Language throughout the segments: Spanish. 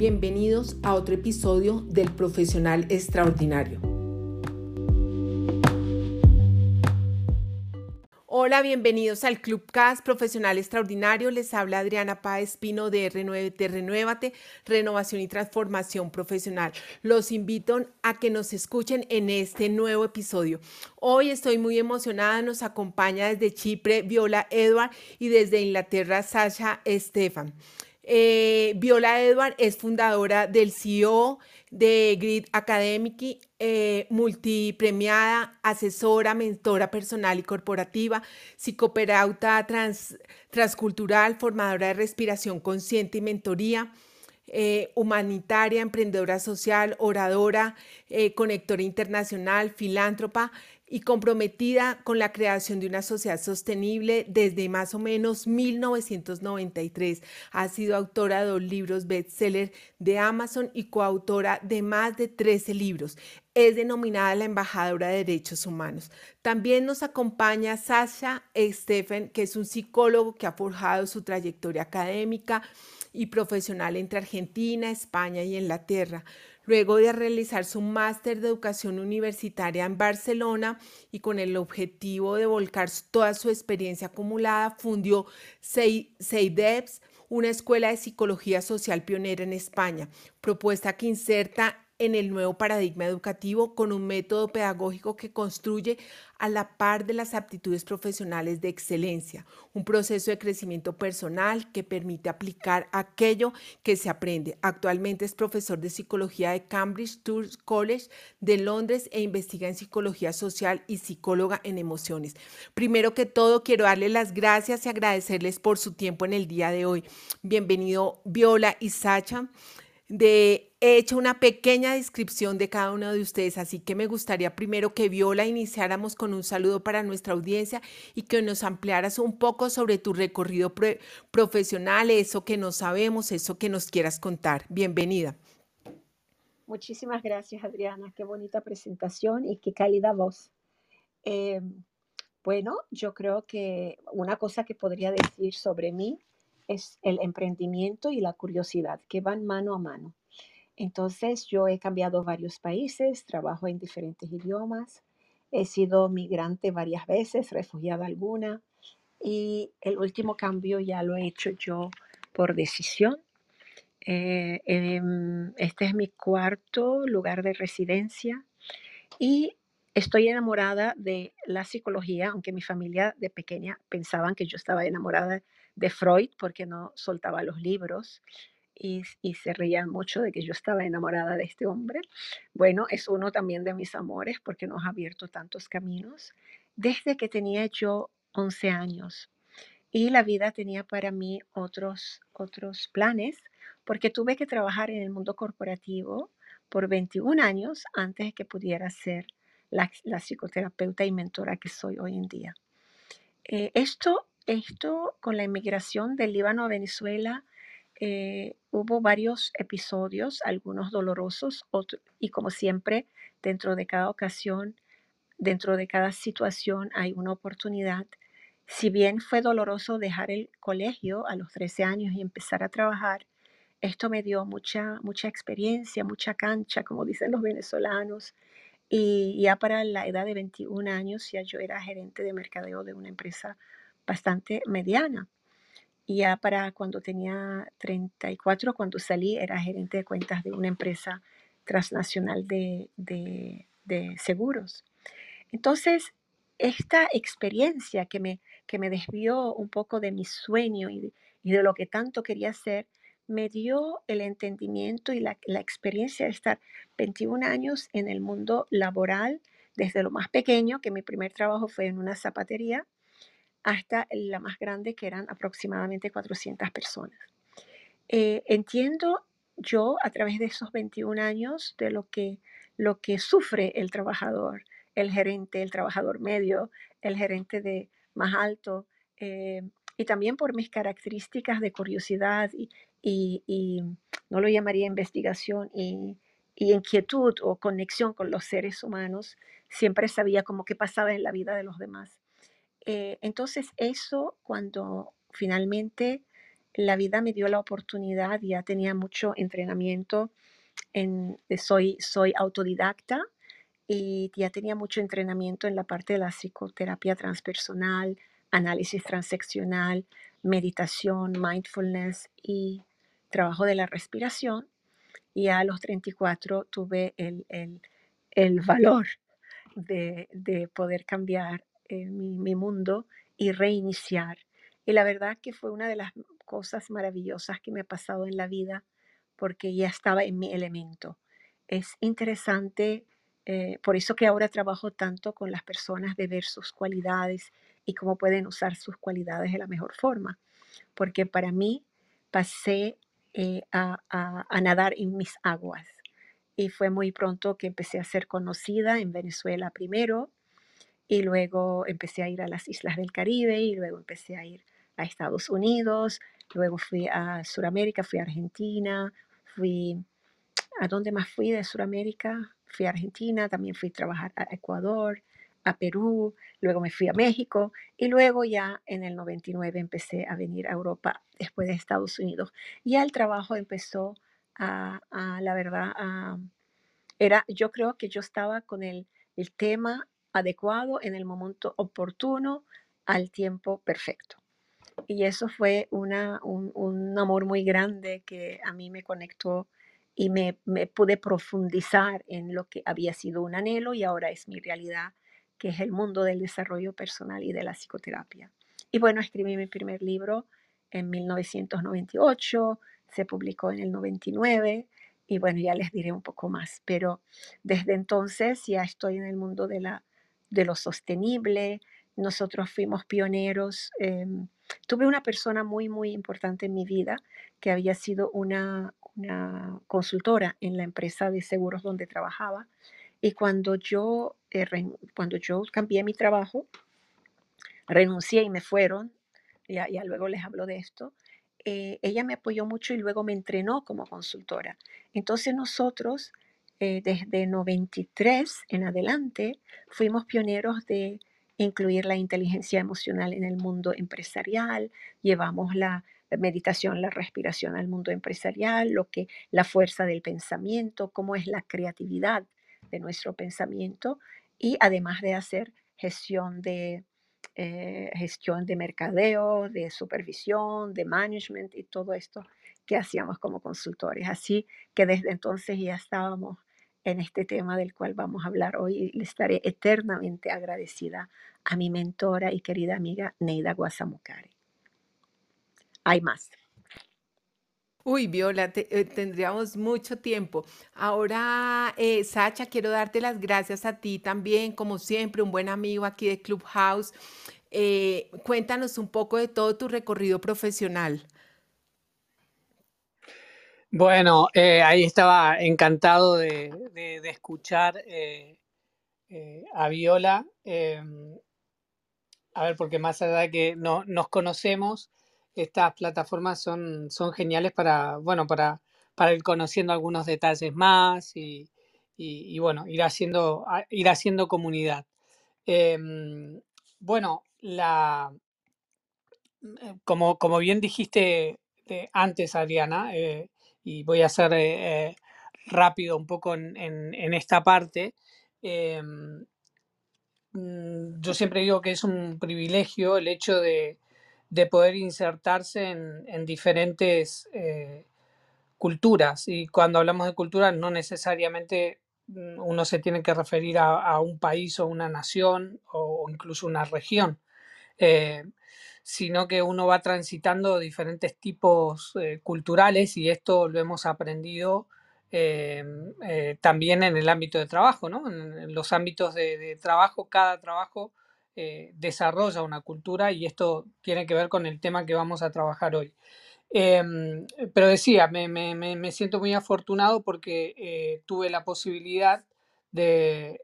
Bienvenidos a otro episodio del Profesional Extraordinario. Hola, bienvenidos al Club CAS Profesional Extraordinario. Les habla Adriana Páez Pino de R9T Renuévate, Renovación y Transformación Profesional. Los invito a que nos escuchen en este nuevo episodio. Hoy estoy muy emocionada, nos acompaña desde Chipre Viola Edward y desde Inglaterra Sasha Estefan. Eh, Viola Edward es fundadora del CEO de Grid Academic, eh, multipremiada, asesora, mentora personal y corporativa, psicoperauta transcultural, formadora de respiración consciente y mentoría. Eh, humanitaria, emprendedora social, oradora, conectora internacional, filántropa, y comprometida con la creación de una sociedad sostenible desde más o menos 1993. Ha sido autora de dos libros bestseller de Amazon y coautora de más de 13 libros. Es denominada la embajadora de derechos humanos. También nos acompaña Sasha Stephen, que es un psicólogo que ha forjado su trayectoria académica y profesional entre Argentina, España y Inglaterra luego de realizar su máster de educación universitaria en Barcelona y con el objetivo de volcar toda su experiencia acumulada, fundió SEIDEPS, una escuela de psicología social pionera en España, propuesta que inserta en el nuevo paradigma educativo con un método pedagógico que construye a la par de las aptitudes profesionales de excelencia, un proceso de crecimiento personal que permite aplicar aquello que se aprende. Actualmente es profesor de psicología de Cambridge Tours College de Londres e investiga en psicología social y psicóloga en emociones. Primero que todo, quiero darle las gracias y agradecerles por su tiempo en el día de hoy. Bienvenido Viola y Sacha de, he hecho una pequeña descripción de cada uno de ustedes, así que me gustaría primero que Viola iniciáramos con un saludo para nuestra audiencia y que nos ampliaras un poco sobre tu recorrido profesional, eso que no sabemos, eso que nos quieras contar. Bienvenida. Muchísimas gracias, Adriana. Qué bonita presentación y qué cálida voz. Em, bueno, yo creo que una cosa que podría decir sobre mí es el emprendimiento y la curiosidad que van mano a mano. Entonces yo he cambiado varios países, trabajo en diferentes idiomas, he sido migrante varias veces, refugiada alguna y el último cambio ya lo he hecho yo por decisión. Eh, em, este es mi cuarto lugar de residencia y estoy enamorada de la psicología, aunque mi familia de pequeña pensaban que yo estaba enamorada de Freud porque no soltaba los libros y, se reían mucho de que yo estaba enamorada de este hombre. Bueno, es uno también de mis amores porque nos ha abierto tantos caminos desde que tenía yo 11 años. Y la vida tenía para mí otros, otros planes porque tuve que trabajar en el mundo corporativo por 21 años antes de que pudiera ser la, psicoterapeuta y mentora que soy hoy en día. Eh, esto esto con la inmigración del Líbano a Venezuela, eh, hubo varios episodios, algunos dolorosos, y como siempre, dentro de cada ocasión, dentro de cada situación hay una oportunidad. Si bien fue doloroso dejar el colegio a los 13 años y empezar a trabajar, esto me dio mucha, mucha experiencia, mucha cancha, como dicen los venezolanos. Y ya para la edad de 21 años ya yo era gerente de mercadeo de una empresa bastante mediana. Y ya para cuando tenía 34, cuando salí, era gerente de cuentas de una empresa transnacional de, seguros. Entonces, esta experiencia que me, que me desvió un poco de mi sueño y de, lo que tanto quería hacer, me dio el entendimiento y la, la, experiencia de estar 21 años en el mundo laboral, desde lo más pequeño, que mi primer trabajo fue en una zapatería, hasta la más grande, que eran aproximadamente 400 personas. Eh, entiendo yo a través de esos 21 años de lo que, lo que sufre el trabajador, el gerente, el trabajador medio, el gerente de más alto, eh, y también por mis características de curiosidad y, no lo llamaría investigación, y, y, inquietud o conexión con los seres humanos, siempre sabía como qué pasaba en la vida de los demás. Eh, entonces eso cuando finalmente la vida me dio la oportunidad, ya tenía mucho entrenamiento, en, soy, soy autodidacta y ya tenía mucho entrenamiento en la parte de la psicoterapia transpersonal, análisis transaccional, meditación, mindfulness y trabajo de la respiración. Y a los 34 tuve el, el, valor de, de, poder cambiar mi, mi mundo y reiniciar. Y la verdad que fue una de las cosas maravillosas que me ha pasado en la vida porque ya estaba en mi elemento. Es interesante, eh, por eso que ahora trabajo tanto con las personas de ver sus cualidades y cómo pueden usar sus cualidades de la mejor forma. Porque para mí pasé eh, a, a nadar en mis aguas y fue muy pronto que empecé a ser conocida en Venezuela primero y luego empecé a ir a las islas del Caribe y luego empecé a ir a Estados Unidos, luego fui a Sudamérica, fui a Argentina, fui, ¿a dónde más fui de Sudamérica? Fui a Argentina, también fui a trabajar a Ecuador, a Perú, luego me fui a México y luego ya en el 99 empecé a venir a Europa después de Estados Unidos. Ya el trabajo empezó a, la verdad, era, yo creo que yo estaba con el, el tema adecuado en el momento oportuno al tiempo perfecto. Y eso fue una, un, un amor muy grande que a mí me conectó y me, me pude profundizar en lo que había sido un anhelo y ahora es mi realidad, que es el mundo del desarrollo personal y de la psicoterapia. Y bueno, escribí mi primer libro en 1998, se publicó en el 99 y bueno, ya les diré un poco más, pero desde entonces ya estoy en el mundo de, la, de lo sostenible. Nosotros fuimos pioneros. Em, tuve una persona muy, muy importante en mi vida que había sido una, una consultora en la empresa de seguros donde trabajaba. Y cuando yo, eh, cuando yo cambié mi trabajo, renuncié y me fueron, ya, ya luego les hablo de esto, eh, ella me apoyó mucho y luego me entrenó como consultora. Entonces nosotros, eh, desde 93 en adelante, fuimos pioneros de incluir la inteligencia emocional en el mundo empresarial, llevamos la meditación, la respiración al mundo empresarial, lo que la fuerza del pensamiento, cómo es la creatividad de nuestro pensamiento y además de hacer gestión de eh, gestión de mercadeo, de supervisión, de management y todo esto que hacíamos como consultores. Así que desde entonces ya estábamos en este tema del cual vamos a hablar hoy le estaré eternamente agradecida a mi mentora y querida amiga Neida Guasamucari. Hay más. Uy, Viola, eh, tendríamos mucho tiempo. Ahora, eh, Sacha, quiero darte las gracias a ti también, como siempre, un buen amigo aquí de Clubhouse. Eh, cuéntanos un poco de todo tu recorrido profesional. Bueno, ahí estaba encantado de, escuchar a Viola. A ver, porque más allá de que no, nos conocemos, estas plataformas son, son geniales para, bueno, para, para ir conociendo algunos detalles más y, bueno, ir haciendo, ir haciendo comunidad. Bueno, la, eh, como, como bien dijiste antes, Adriana, eh, y voy a ser eh, rápido un poco en, en esta parte, em, mm, yo siempre digo que es un privilegio el hecho de, de poder insertarse en, diferentes eh, culturas. Y cuando hablamos de cultura, no necesariamente mm, uno se tiene que referir a, un país o una nación o, incluso una región, eh, sino que uno va transitando diferentes tipos eh, culturales y esto lo hemos aprendido también en el ámbito de trabajo, ¿no? En, los ámbitos de trabajo, cada trabajo eh, desarrolla una cultura y esto tiene que ver con el tema que vamos a trabajar hoy. Em, pero decía, me, siento muy afortunado porque eh, tuve la posibilidad de,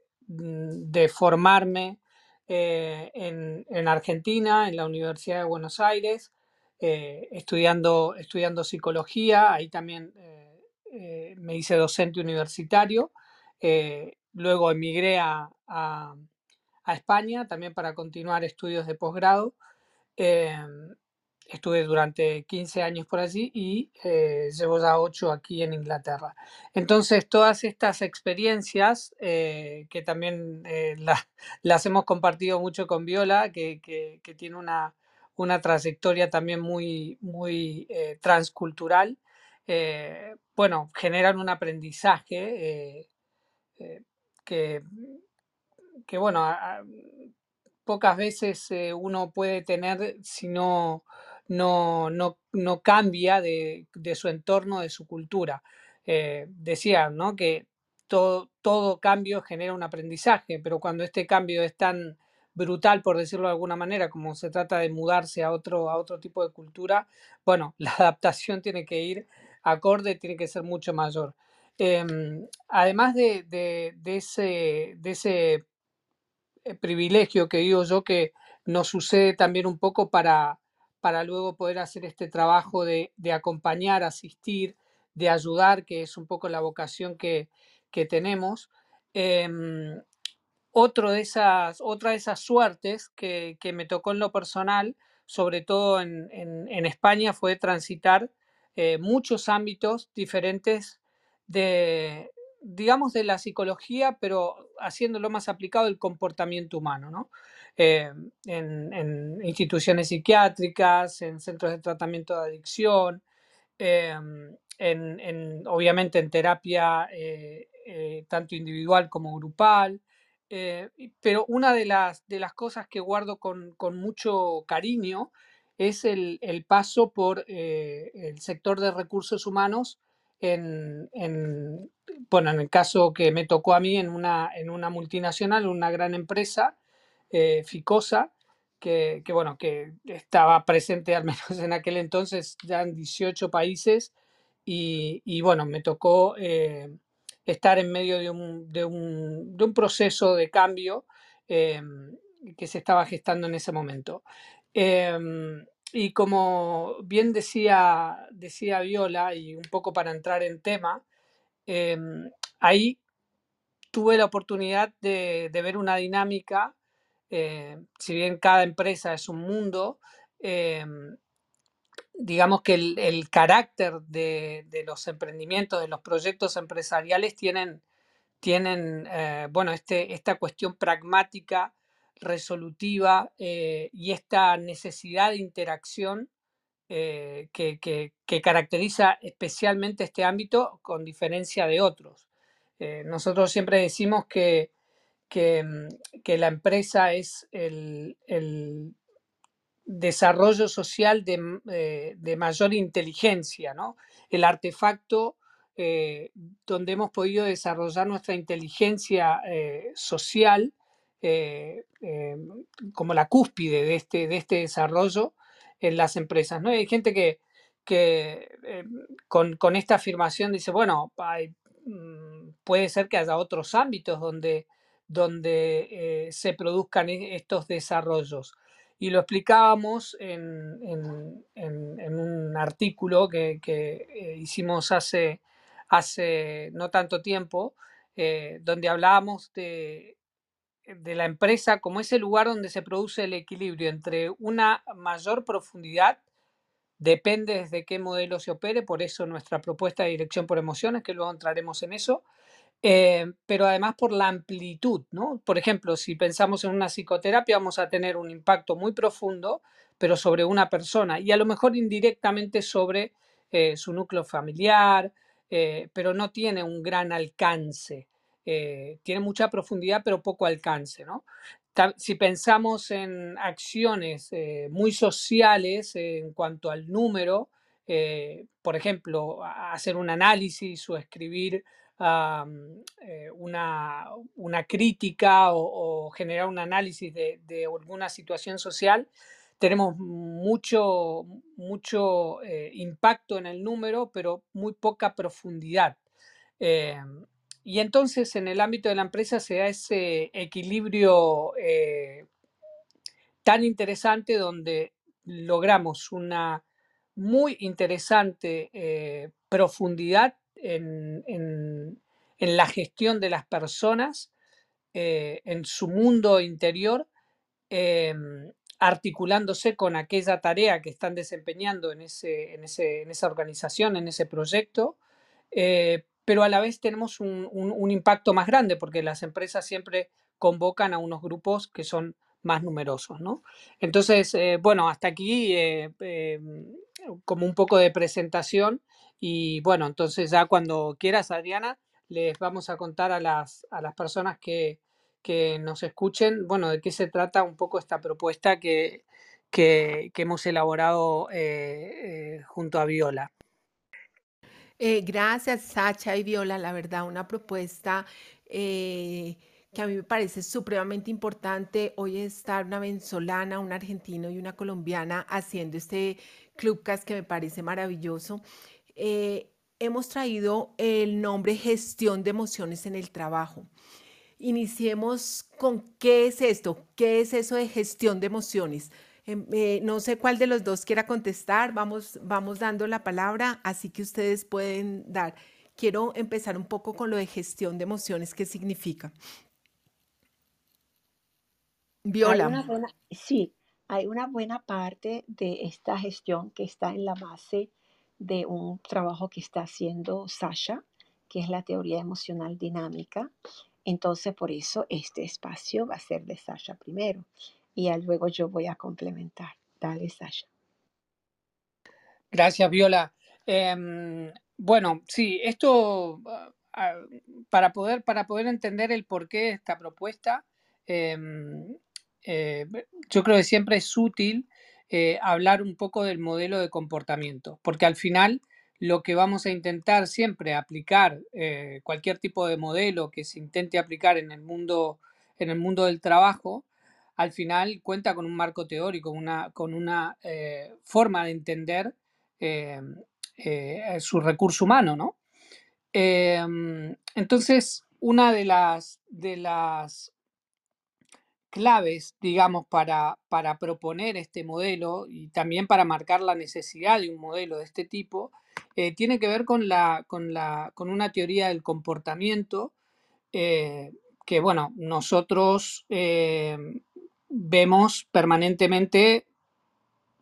formarme eh, en, Argentina, en la Universidad de Buenos Aires, estudiando, estudiando psicología, ahí también me hice docente universitario, luego emigré a a España también para continuar estudios de posgrado. Estuve durante 15 años por allí y eh, llevo ya 8 aquí en Inglaterra. Entonces, todas estas experiencias, eh, que también eh, las hemos compartido mucho con Viola, que, que, tiene una, una, trayectoria también muy, muy transcultural, bueno, generan un aprendizaje que, que, bueno, pocas veces uno puede tener si no no, no, no cambia de, de, su entorno, de su cultura. Eh, decía ¿no? que todo, todo cambio genera un aprendizaje, pero cuando este cambio es tan brutal, por decirlo de alguna manera, como se trata de mudarse a otro, a otro tipo de cultura, bueno, la adaptación tiene que ir acorde, tiene que ser mucho mayor. Em, además de, de, de, ese, de ese eh, privilegio que digo yo que nos sucede también un poco para, para luego poder hacer este trabajo de, acompañar, asistir, de ayudar, que es un poco la vocación que, tenemos. Em, otro de esas, otra de esas suertes que, me tocó en lo personal, sobre todo en, España, fue transitar eh, muchos ámbitos diferentes de, digamos, de la psicología, pero haciéndolo más aplicado el comportamiento humano, ¿no? Eh, en, instituciones psiquiátricas, en centros de tratamiento de adicción, em, en, obviamente en terapia eh, eh, tanto individual como grupal. pero una de las, de las cosas que guardo con, con mucho cariño es el, el paso por el sector de recursos humanos en, en, bueno, en el caso que me tocó a mí en una, en una multinacional, una gran empresa, eh, Ficosa, que, que, bueno, que estaba presente al menos en aquel entonces ya en 18 países y, y bueno, me tocó eh, estar en medio de un, de un, de un proceso de cambio eh, que se estaba gestando en ese momento. Y como bien decía, decía Viola, y un poco para entrar en tema, em, ahí tuve la oportunidad de, de ver una dinámica eh, si bien cada empresa es un mundo, em, digamos que el, carácter de, los emprendimientos, de los proyectos empresariales tienen, tienen eh, bueno, este, esta cuestión pragmática, resolutiva eh, y esta necesidad de interacción que, caracteriza especialmente este ámbito con diferencia de otros. nosotros siempre decimos que Mm, que, la empresa es el, desarrollo social mm, eh, de, mayor inteligencia, ¿no? El artefacto eh, donde hemos podido desarrollar nuestra inteligencia eh, social como la cúspide de este, de este desarrollo en las empresas. ¿no? Hay gente que, que con, con, esta afirmación dice, bueno, mm, puede ser que haya otros ámbitos donde donde eh, se produzcan e-, estos desarrollos. Y lo explicábamos en, un artículo que, eh, hicimos hace, no tanto tiempo, eh, donde hablábamos de, de la empresa como ese lugar donde se produce el equilibrio entre una mayor profundidad, depende desde qué modelo se opere, por eso nuestra propuesta de dirección por emociones, que luego entraremos en eso, eh, pero además por la amplitud, ¿no? Por ejemplo, si pensamos en una psicoterapia, vamos a tener un impacto muy profundo, pero sobre una persona y a lo mejor indirectamente sobre eh, su núcleo familiar, eh, pero no tiene un gran alcance. tiene mucha profundidad, pero poco alcance, ¿no? Si pensamos en acciones muy sociales en cuanto al número, por ejemplo, hacer un análisis o escribir eh, una, una, crítica o, generar un análisis de, alguna situación social, tenemos mucho, mucho eh, impacto en el número, pero muy poca profundidad. Eh, y entonces en el ámbito de la empresa se da ese equilibrio tan interesante donde logramos una muy interesante profundidad en, la gestión de las personas, eh, en su mundo interior, em, articulándose con aquella tarea que están desempeñando en, ese, en, ese, en esa organización, en ese proyecto, eh, pero a la vez tenemos un, un, impacto más grande porque las empresas siempre convocan a unos grupos que son más numerosos, ¿no? Entonces, eh, bueno, hasta aquí eh, como un poco de presentación y bueno, entonces ya cuando quieras, Adriana, les vamos a contar a las, a las personas que, que nos escuchen, bueno, de qué se trata un poco esta propuesta que, que, hemos elaborado eh, eh, junto a Viola. Eh, gracias, Sacha y Viola. La verdad, una propuesta que a mí me parece supremamente importante. Hoy estar una venezolana, un argentino y una colombiana haciendo este Clubcast que me parece maravilloso. Hemos traído el nombre gestión de emociones en el trabajo. Iniciemos con qué es esto, qué es eso de gestión de emociones. Em, eh, no sé cuál de los dos quiera contestar, vamos, vamos dando la palabra, así que ustedes pueden dar. Quiero empezar un poco con lo de gestión de emociones, ¿qué significa? Viola. sí, hay una buena parte de esta gestión que está en la base de un trabajo que está haciendo Sasha, que es la teoría emocional dinámica. Entonces, por eso este espacio va a ser de Sasha primero y luego yo voy a complementar. Dale, Sasha. Gracias, Viola. Em, bueno, sí, esto ah, ah, para poder, para poder entender el porqué de esta propuesta, em, eh, yo creo que siempre es útil eh, hablar un poco del modelo de comportamiento, porque al final lo que vamos a intentar siempre aplicar, eh, cualquier tipo de modelo que se intente aplicar en el mundo, en el mundo del trabajo, al final cuenta con un marco teórico, una, con una eh, forma de entender su recurso humano, ¿no? entonces, una de las, de las claves, digamos, para, para proponer este modelo y también para marcar la necesidad de un modelo de este tipo, eh, tiene que ver con, la, con, la, con una teoría del comportamiento eh, que, bueno, nosotros eh, vemos permanentemente,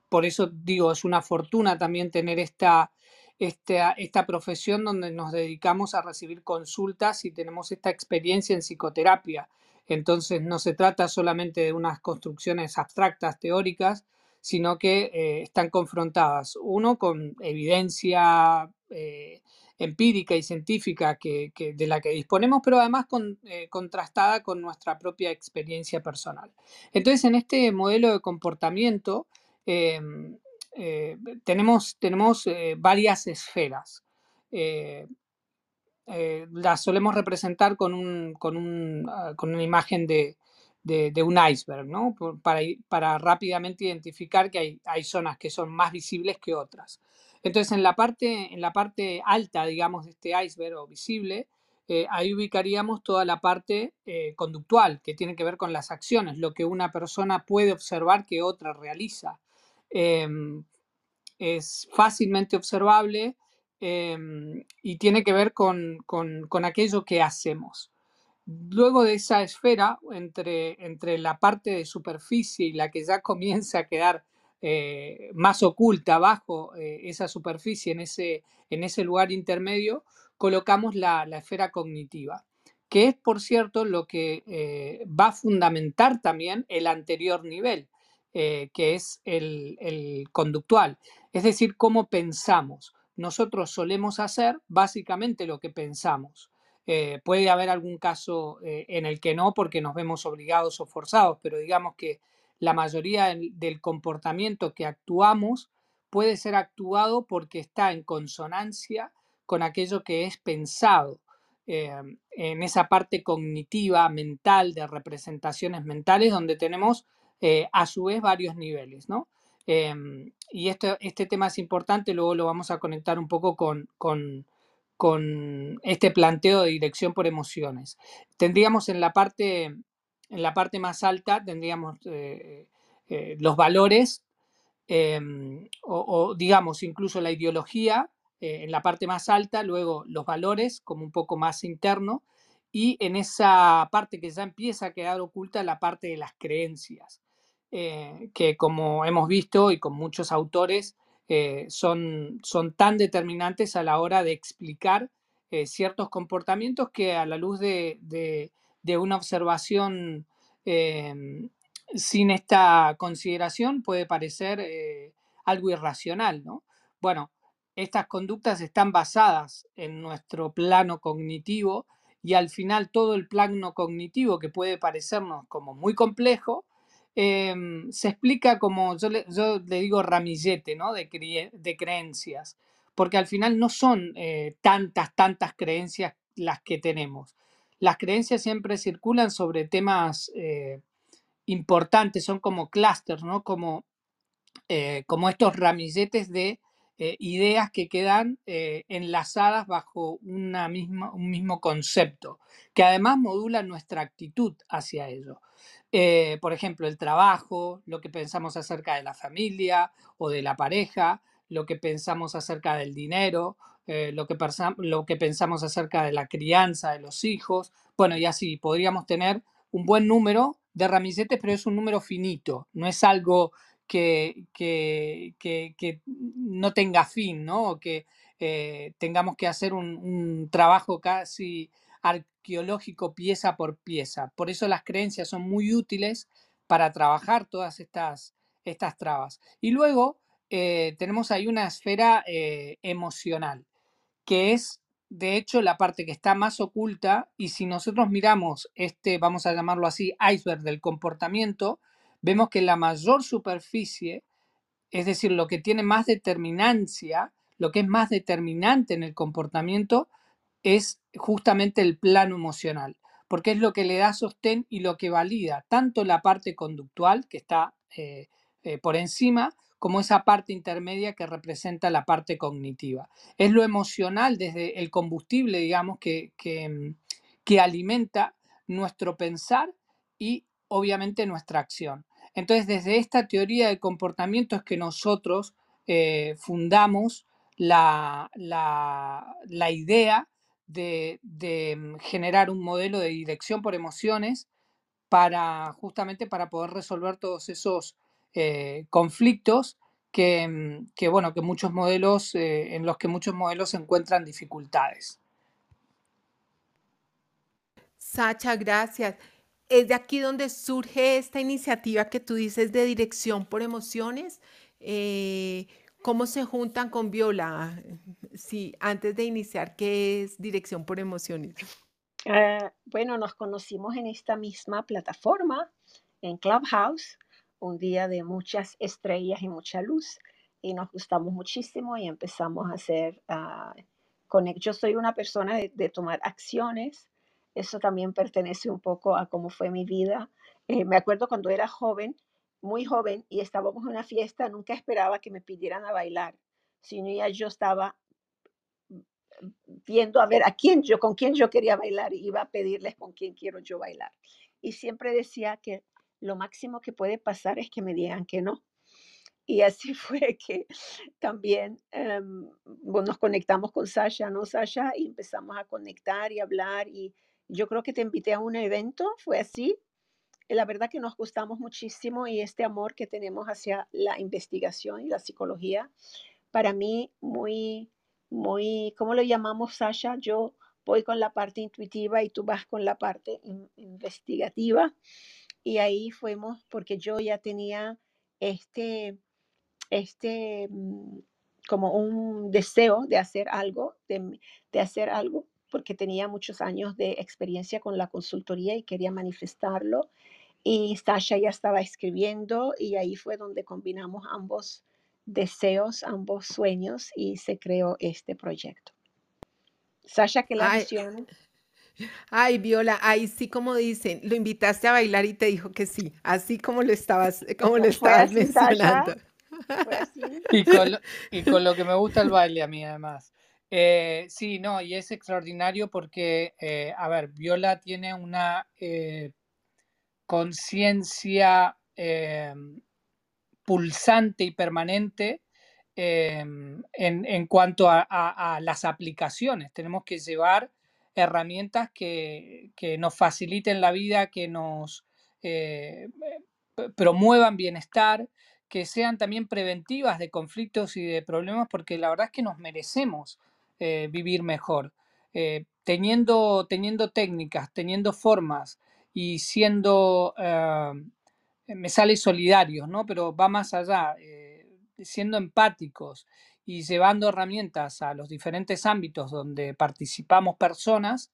por eso digo, es una fortuna también tener esta, esta, esta profesión donde nos dedicamos a recibir consultas y tenemos esta experiencia en psicoterapia. Entonces no se trata solamente de unas construcciones abstractas, teóricas, sino que eh, están confrontadas, uno con evidencia eh, empírica y científica que, de la que disponemos, pero además eh, contrastada con nuestra propia experiencia personal. Entonces, en este modelo de comportamiento em, tenemos, tenemos varias esferas. Las solemos representar con, un, con, ah, con una imagen de, de, un iceberg, ¿no? Para, para rápidamente identificar que hay, hay, zonas que son más visibles que otras. Entonces, en la parte, en la parte alta, digamos, de este iceberg o visible, eh, ahí ubicaríamos toda la parte eh, conductual, que tiene que ver con las acciones, lo que una persona puede observar que otra realiza. Em, es fácilmente observable em, y tiene que ver con, con, con aquello que hacemos. Luego de esa esfera, entre, entre la parte de superficie y la que ya comienza a quedar eh, más oculta bajo eh, esa superficie, en ese, en ese lugar intermedio, colocamos la, esfera cognitiva, que es, por cierto, lo que eh, va a fundamentar también el anterior nivel, que es el, el conductual, es decir, cómo pensamos. Nosotros solemos hacer básicamente lo que pensamos. Eh, puede haber algún caso eh, en el que no, porque nos vemos obligados o forzados, pero digamos que la mayoría del, comportamiento que actuamos puede ser actuado porque está en consonancia con aquello que es pensado. Eh, en esa parte cognitiva, mental, de representaciones mentales, donde tenemos a su vez varios niveles, ¿no? Y este, este tema es importante, luego lo vamos a conectar un poco con, con con este planteo de dirección por emociones. Tendríamos en la parte, en la parte más alta, tendríamos eh, eh, los valores em, o, digamos incluso la ideología eh, en la parte más alta, luego los valores como un poco más interno y en esa parte que ya empieza a quedar oculta la parte de las creencias, eh, que como hemos visto y con muchos autores, eh, son, son tan determinantes a la hora de explicar eh, ciertos comportamientos que a la luz de, de, una observación em, sin esta consideración puede parecer algo irracional, ¿no? Bueno, estas conductas están basadas en nuestro plano cognitivo y al final todo el plano cognitivo que puede parecernos como muy complejo, em, se explica como, yo le, digo ramillete, ¿no? De, de, creencias, porque al final no son eh, tantas, tantas creencias las que tenemos. Las creencias siempre circulan sobre temas eh, importantes, son como clústeres, ¿no? Como, eh, como estos ramilletes de ideas que quedan enlazadas bajo una misma, un mismo concepto, que además modulan nuestra actitud hacia ello. Eh, por ejemplo, el trabajo, lo que pensamos acerca de la familia o de la pareja, lo que pensamos acerca del dinero, lo, que lo que pensamos acerca de la crianza de los hijos. Bueno, y así podríamos tener un buen número de ramilletes, pero es un número finito, no es algo que, que, no tenga fin, ¿no? Que eh, tengamos que hacer un, trabajo casi arqueológico pieza por pieza. Por eso las creencias son muy útiles para trabajar todas estas, estas trabas. Y luego eh, tenemos ahí una esfera eh, emocional, que es de hecho la parte que está más oculta y si nosotros miramos este, vamos a llamarlo así, iceberg del comportamiento, vemos que la mayor superficie, es decir, lo que tiene más determinancia, lo que es más determinante en el comportamiento, es justamente el plano emocional, porque es lo que le da sostén y lo que valida tanto la parte conductual, que está eh, eh, por encima, como esa parte intermedia que representa la parte cognitiva. Es lo emocional desde el combustible, digamos, que, que, que alimenta nuestro pensar y obviamente nuestra acción. Entonces, desde esta teoría de comportamiento es que nosotros eh, fundamos la, idea de, mm, generar un modelo de dirección por emociones para justamente para poder resolver todos esos eh, conflictos que, mm, que, bueno, que muchos modelos, eh, en los que muchos modelos encuentran dificultades. Sacha, gracias es de aquí donde surge esta iniciativa que tú dices de dirección por emociones. Eh, ¿Cómo se juntan con Viola? Sí, antes de iniciar, ¿qué es dirección por emociones? Ah, bueno, nos conocimos en esta misma plataforma, en Clubhouse, un día de muchas estrellas y mucha luz, y nos gustamos muchísimo y empezamos a hacer, uh, yo soy una persona de tomar acciones, eso también pertenece un poco a cómo fue mi vida. Eh, me acuerdo cuando era joven, muy joven, y estábamos en una fiesta, nunca esperaba que me pidieran a bailar, sino ya yo estaba viendo a ver a quién yo, con quién yo quería bailar, iba a pedirles con quién quiero yo bailar. Y siempre decía que lo máximo que puede pasar es que me digan que no. Y así fue que también em, nos conectamos con Sasha, ¿no, Sasha? Y empezamos a conectar y hablar y yo creo que te invité a un evento, fue así. La verdad que nos gustamos muchísimo y este amor que tenemos hacia la investigación y la psicología, para mí muy, muy, ¿cómo lo llamamos, Sasha? Yo voy con la parte intuitiva y tú vas con la parte investigativa. Y ahí fuimos porque yo ya tenía este, este, mm, como un deseo de hacer algo, de, de hacer algo porque tenía muchos años de experiencia con la consultoría y quería manifestarlo. Y Sasha ya estaba escribiendo y ahí fue donde combinamos ambos deseos, ambos sueños y se creó este proyecto. Sasha, que la visión. Ay, Viola, ahí sí como dicen, lo invitaste a bailar y te dijo que sí, así como lo estabas, como lo estabas mencionando. Y con, lo, y con lo que me gusta el baile a mí además. Eh, sí, no, y es extraordinario porque, eh, a ver, Viola tiene una eh, conciencia pulsante y permanente en, cuanto a, las aplicaciones. Tenemos que llevar herramientas que, nos faciliten la vida, que nos promuevan bienestar, que sean también preventivas de conflictos y de problemas, porque la verdad es que nos merecemos eh, vivir mejor. Eh, teniendo, teniendo técnicas, teniendo formas y siendo, eh, me sale solidarios, ¿no? Pero va más allá, siendo empáticos y llevando herramientas a los diferentes ámbitos donde participamos personas,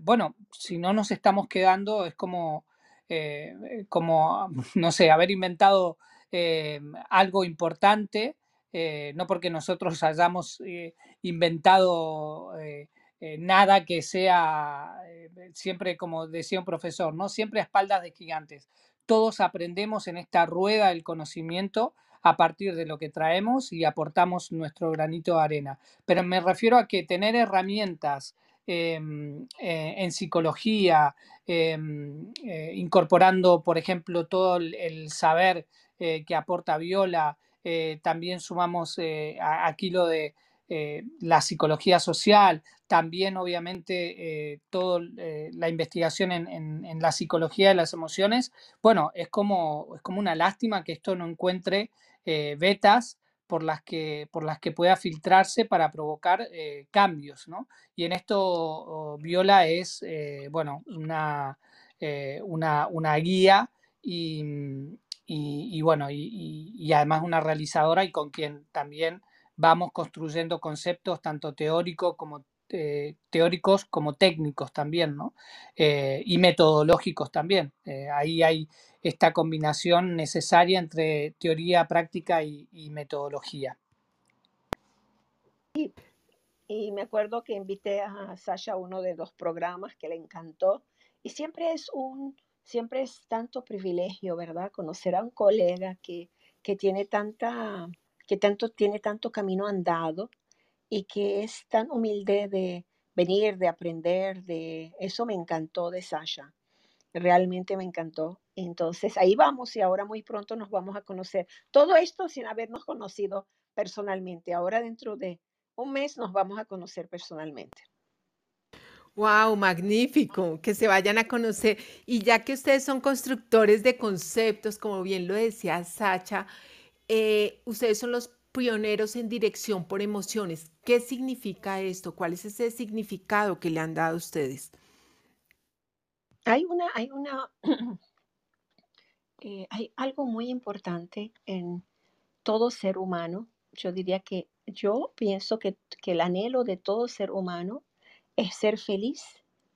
bueno, si no nos estamos quedando, es como, como no sé, haber inventado algo importante eh, no porque nosotros hayamos eh, inventado eh, nada que sea siempre, como decía un profesor, ¿no? Siempre a espaldas de gigantes. Todos aprendemos en esta rueda del conocimiento a partir de lo que traemos y aportamos nuestro granito de arena. Pero me refiero a que tener herramientas em, en psicología, em, incorporando, por ejemplo, todo el saber que aporta Viola, eh, también sumamos eh, aquí lo de eh, la psicología social, también obviamente toda la investigación en, la psicología de las emociones. Bueno, es como, es como una lástima que esto no encuentre vetas por las, que, por las que pueda filtrarse para provocar cambios, ¿no? Y en esto Viola es, bueno, una, una, una guía y, y, bueno, y, además una realizadora y con quien también vamos construyendo conceptos tanto teóricos como, eh, teóricos como técnicos también, ¿no? Eh, y metodológicos también. Eh, ahí hay esta combinación necesaria entre teoría, práctica y, metodología. Y, me acuerdo que invité a Sasha a uno de los programas que le encantó y siempre es un siempre es tanto privilegio, ¿verdad? Conocer a un colega que, que tiene tanta, que tanto, tiene tanto camino andado y que es tan humilde de venir, de aprender, de eso me encantó de Sasha. Realmente me encantó. Entonces ahí vamos y ahora muy pronto nos vamos a conocer. Todo esto sin habernos conocido personalmente. Ahora dentro de un mes nos vamos a conocer personalmente. Wow, magnífico, que se vayan a conocer. Y ya que ustedes son constructores de conceptos, como bien lo decía Sacha, eh, ustedes son los pioneros en dirección por emociones. ¿Qué significa esto? ¿Cuál es ese significado que le han dado ustedes? Hay una, hay una, eh, hay algo muy importante en todo ser humano. Yo diría que yo pienso que, que el anhelo de todo ser humano es ser feliz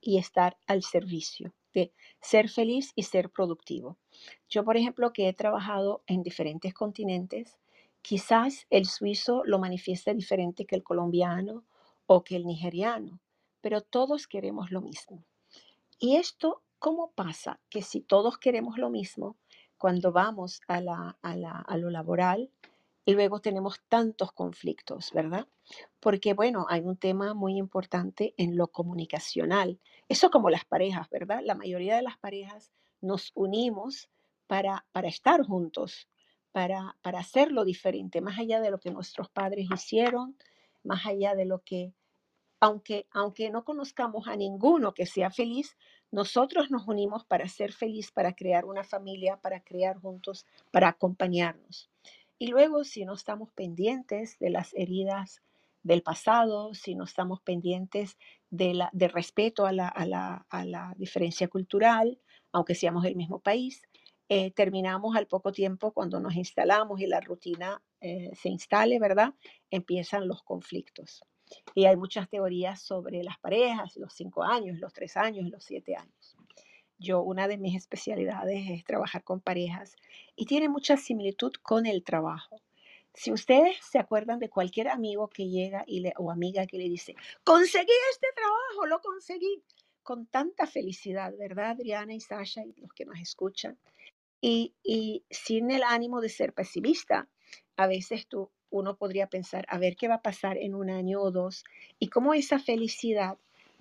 y estar al servicio, de ser feliz y ser productivo. Yo, por ejemplo, que he trabajado en diferentes continentes, quizás el suizo lo manifieste diferente que el colombiano o que el nigeriano, pero todos queremos lo mismo. ¿Y esto cómo pasa? Que si todos queremos lo mismo, cuando vamos a, la, a, lo laboral, luego tenemos tantos conflictos, ¿verdad? Porque, bueno, hay un tema muy importante en lo comunicacional. Eso como las parejas, ¿verdad? La mayoría de las parejas nos unimos para, para estar juntos, para, para hacerlo diferente, más allá de lo que nuestros padres hicieron, más allá de lo que, aunque, aunque no conozcamos a ninguno que sea feliz, nosotros nos unimos para ser feliz, para crear una familia, para crear juntos, para acompañarnos. Y luego, si no estamos pendientes de las heridas del pasado, si no estamos pendientes de la, de respeto a la, a, la, a la, diferencia cultural, aunque seamos del mismo país, eh, terminamos al poco tiempo cuando nos instalamos y la rutina eh, se instale, ¿verdad? Empiezan los conflictos. Y hay muchas teorías sobre las parejas, los cinco años, los tres años, los siete años. Yo, una de mis especialidades es trabajar con parejas y tiene mucha similitud con el trabajo. Si ustedes se acuerdan de cualquier amigo que llega y le, o amiga que le dice, conseguí este trabajo, lo conseguí, con tanta felicidad, ¿verdad, Adriana y Sasha y los que nos escuchan? Y, y sin el ánimo de ser pesimista, a veces tú, uno podría pensar, a ver qué va a pasar en un año o dos y cómo esa felicidad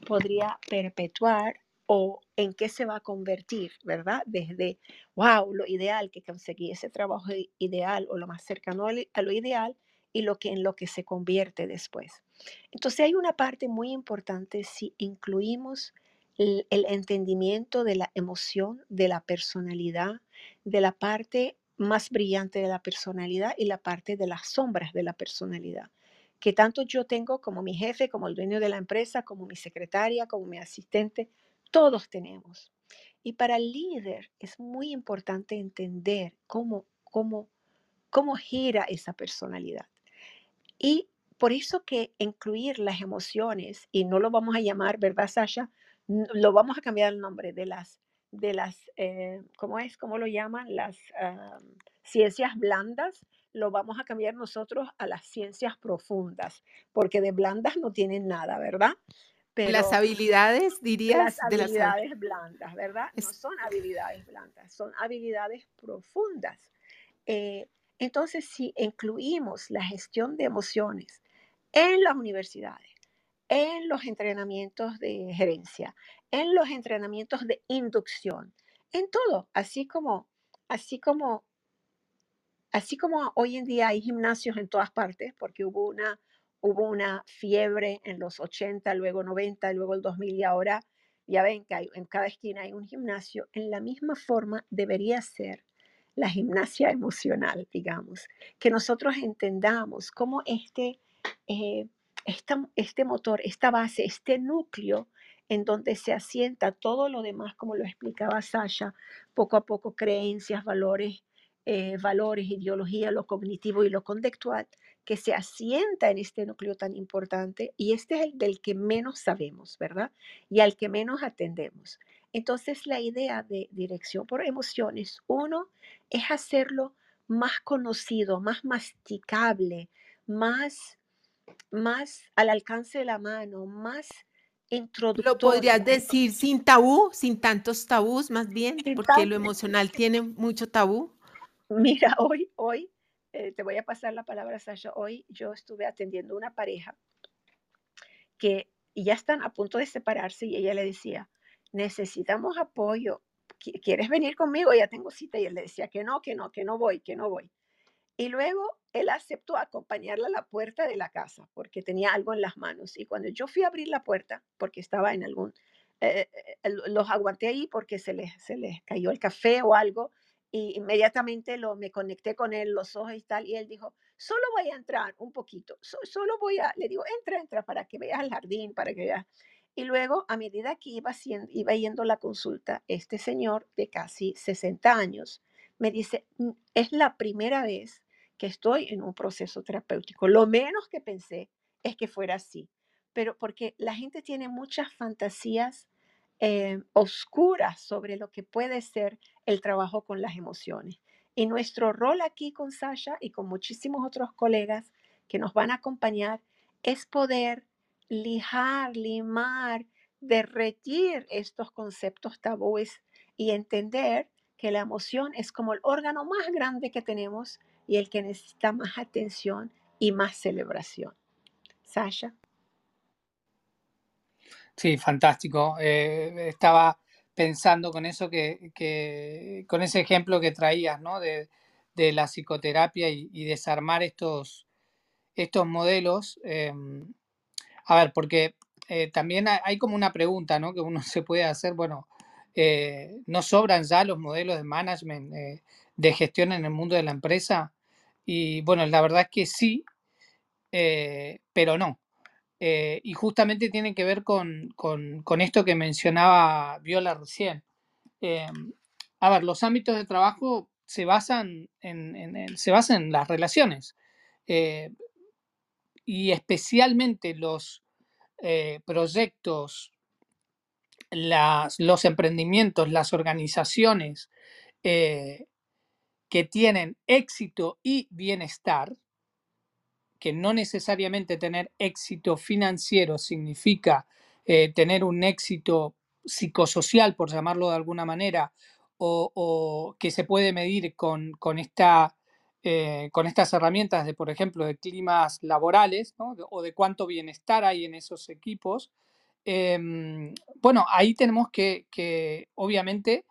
podría perpetuar o en qué se va a convertir, ¿verdad? Desde, wow, lo ideal que conseguí, ese trabajo ideal o lo más cercano a lo ideal y lo que en lo que se convierte después. Entonces hay una parte muy importante si incluimos el, el entendimiento de la emoción, de la personalidad, de la parte más brillante de la personalidad y la parte de las sombras de la personalidad, que tanto yo tengo como mi jefe, como el dueño de la empresa, como mi secretaria, como mi asistente, todos tenemos. Y para el líder es muy importante entender cómo, cómo, cómo gira esa personalidad. Y por eso que incluir las emociones, y no lo vamos a llamar, ¿verdad, Sasha? Lo vamos a cambiar el nombre de las, de las eh, ¿cómo es? ¿Cómo lo llaman? Las ah, ciencias blandas, lo vamos a cambiar nosotros a las ciencias profundas, porque de blandas no tienen nada, ¿verdad? Las habilidades, dirías, las habilidades blandas, ¿verdad? No son habilidades blandas, son habilidades profundas. Eh, entonces, si incluimos la gestión de emociones en las universidades, en los entrenamientos de gerencia, en los entrenamientos de inducción, en todo, así como, así como, así como hoy en día hay gimnasios en todas partes, porque hubo una hubo una fiebre en los 80, luego 90, luego el 2000 y ahora ya ven que en cada esquina hay un gimnasio. En la misma forma debería ser la gimnasia emocional, digamos, que nosotros entendamos cómo este, eh, este motor, esta base, este núcleo en donde se asienta todo lo demás, como lo explicaba Sasha, poco a poco creencias, valores, eh, valores, ideología, lo cognitivo y lo conductual, que se asienta en este núcleo tan importante y este es el del que menos sabemos, ¿verdad? Y al que menos atendemos. Entonces la idea de dirección por emociones, uno, es hacerlo más conocido, más masticable, más, más al alcance de la mano, más introductorio. Lo podrías decir sin tabú, sin tantos tabús más bien, porque lo emocional tiene mucho tabú. Mira, hoy, hoy eh, te voy a pasar la palabra, Sasha. Hoy yo estuve atendiendo una pareja que ya están a punto de separarse y ella le decía, necesitamos apoyo. ¿Quieres venir conmigo? Ya tengo cita. Y él le decía que no, que no, que no voy, que no voy. Y luego él aceptó acompañarla a la puerta de la casa porque tenía algo en las manos. Y cuando yo fui a abrir la puerta, porque estaba en algún, eh, eh, los aguanté ahí porque se les, se les cayó el café o algo y inmediatamente lo, me conecté con él, los ojos y tal, y él dijo, solo voy a entrar un poquito, solo voy a, le digo, entra, entra para que veas el jardín, para que veas. Y luego, a medida que iba, iba yendo la consulta, este señor de casi 60 años me dice, mm, es la primera vez que estoy en un proceso terapéutico. Lo menos que pensé es que fuera así, pero porque la gente tiene muchas fantasías eh, oscuras sobre lo que puede ser el trabajo con las emociones. Y nuestro rol aquí con Sasha y con muchísimos otros colegas que nos van a acompañar es poder lijar, limar, derretir estos conceptos tabúes y entender que la emoción es como el órgano más grande que tenemos y el que necesita más atención y más celebración. Sasha. Sí, fantástico. Eh, estaba pensando con eso que, con ese ejemplo que traías, ¿no? De, la psicoterapia y, desarmar estos, estos modelos. Em, a ver, porque eh, también hay como una pregunta, ¿no? Que uno se puede hacer, bueno, eh, ¿no sobran ya los modelos de management, de gestión en el mundo de la empresa? Y bueno, la verdad es que sí, pero no. Eh, y justamente tiene que ver con, esto que mencionaba Viola recién. Eh, a ver, los ámbitos de trabajo se basan en, se basan en las relaciones. Eh, y especialmente los proyectos, los emprendimientos, las organizaciones que tienen éxito y bienestar, que no necesariamente tener éxito financiero significa eh, tener un éxito psicosocial, por llamarlo de alguna manera, o, que se puede medir con, esta, eh, con estas herramientas de, por ejemplo, de climas laborales, o de cuánto bienestar hay en esos equipos, em, bueno, ahí tenemos que, que obviamente,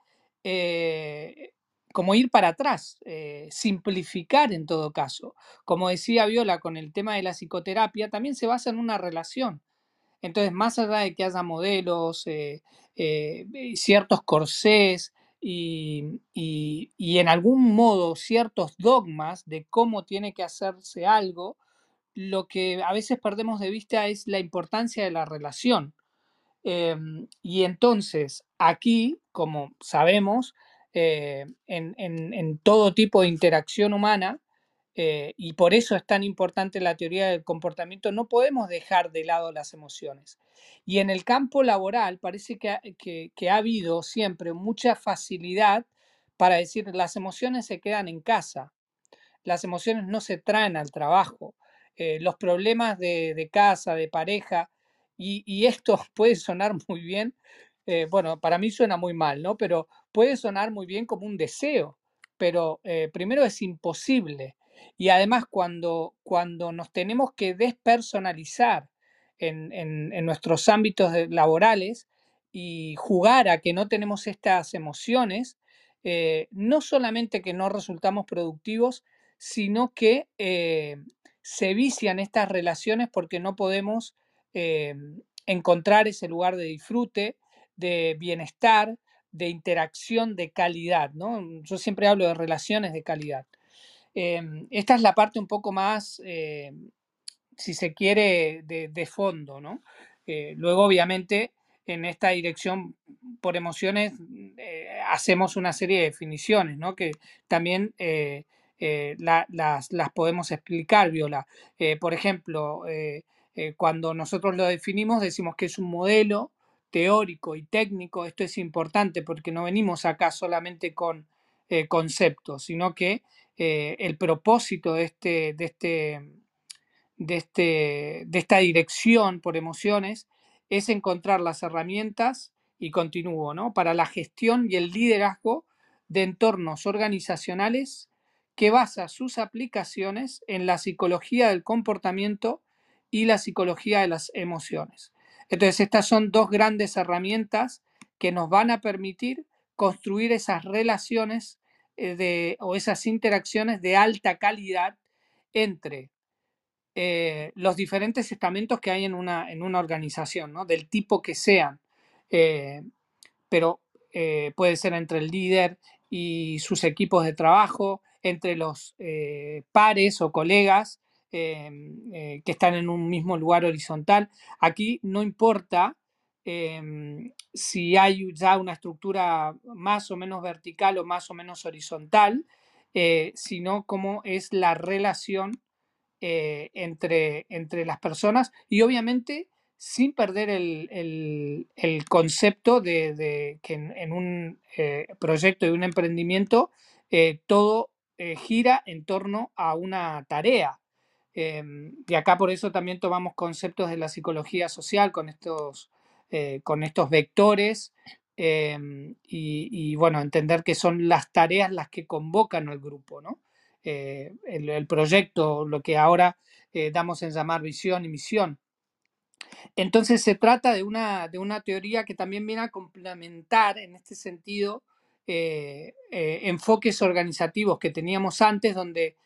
eh, como ir para atrás, eh, simplificar en todo caso. Como decía Viola con el tema de la psicoterapia, también se basa en una relación. Entonces, más allá de que haya modelos, eh, eh, ciertos corsés y, y, en algún modo ciertos dogmas de cómo tiene que hacerse algo, lo que a veces perdemos de vista es la importancia de la relación. Em, y entonces, aquí, como sabemos, eh, en, en, todo tipo de interacción humana, eh, y por eso es tan importante la teoría del comportamiento, no podemos dejar de lado las emociones. Y en el campo laboral parece que, que, ha habido siempre mucha facilidad para decir las emociones se quedan en casa, las emociones no se traen al trabajo, eh, los problemas de, de, casa, de pareja, y, y, esto puede sonar muy bien, eh, bueno, para mí suena muy mal, ¿no? Pero puede sonar muy bien como un deseo, pero primero es imposible. Y además cuando, cuando nos tenemos que despersonalizar en, nuestros ámbitos laborales y jugar a que no tenemos estas emociones, eh, no solamente que no resultamos productivos, sino que eh, se vician estas relaciones porque no podemos eh, encontrar ese lugar de disfrute, de bienestar, de interacción de calidad. ¿no? Yo siempre hablo de relaciones de calidad. Em, esta es la parte un poco más, eh, si se quiere, de, fondo, ¿no? Eh, luego, obviamente, en esta dirección por emociones eh, hacemos una serie de definiciones, ¿no? Que también las, podemos explicar, Viola. por ejemplo, cuando nosotros lo definimos, decimos que es un modelo teórico y técnico. Esto es importante porque no venimos acá solamente con conceptos, sino que eh, el propósito de, este, de, este, de, este, de esta dirección por emociones es encontrar las herramientas, y continúo, ¿no? para la gestión y el liderazgo de entornos organizacionales que basa sus aplicaciones en la psicología del comportamiento y la psicología de las emociones. Entonces, estas son dos grandes herramientas que nos van a permitir construir esas relaciones eh, de, o esas interacciones de alta calidad entre eh, los diferentes estamentos que hay en una, en una organización, ¿no? del tipo que sean. Eh, pero puede ser entre el líder y sus equipos de trabajo, entre los pares o colegas que están en un mismo lugar horizontal. Aquí no importa Em, si hay ya una estructura más o menos vertical o más o menos horizontal, eh, sino cómo es la relación eh, entre, entre las personas y obviamente sin perder el, concepto de, que en, un eh, proyecto de un emprendimiento todo gira en torno a una tarea. Em, y acá por eso también tomamos conceptos de la psicología social con estos eh, con estos vectores em, y, bueno, entender que son las tareas las que convocan al grupo, ¿no? Eh, el, proyecto, lo que ahora eh, damos en llamar visión y misión. Entonces se trata de una, de una teoría que también viene a complementar en este sentido enfoques organizativos que teníamos antes, donde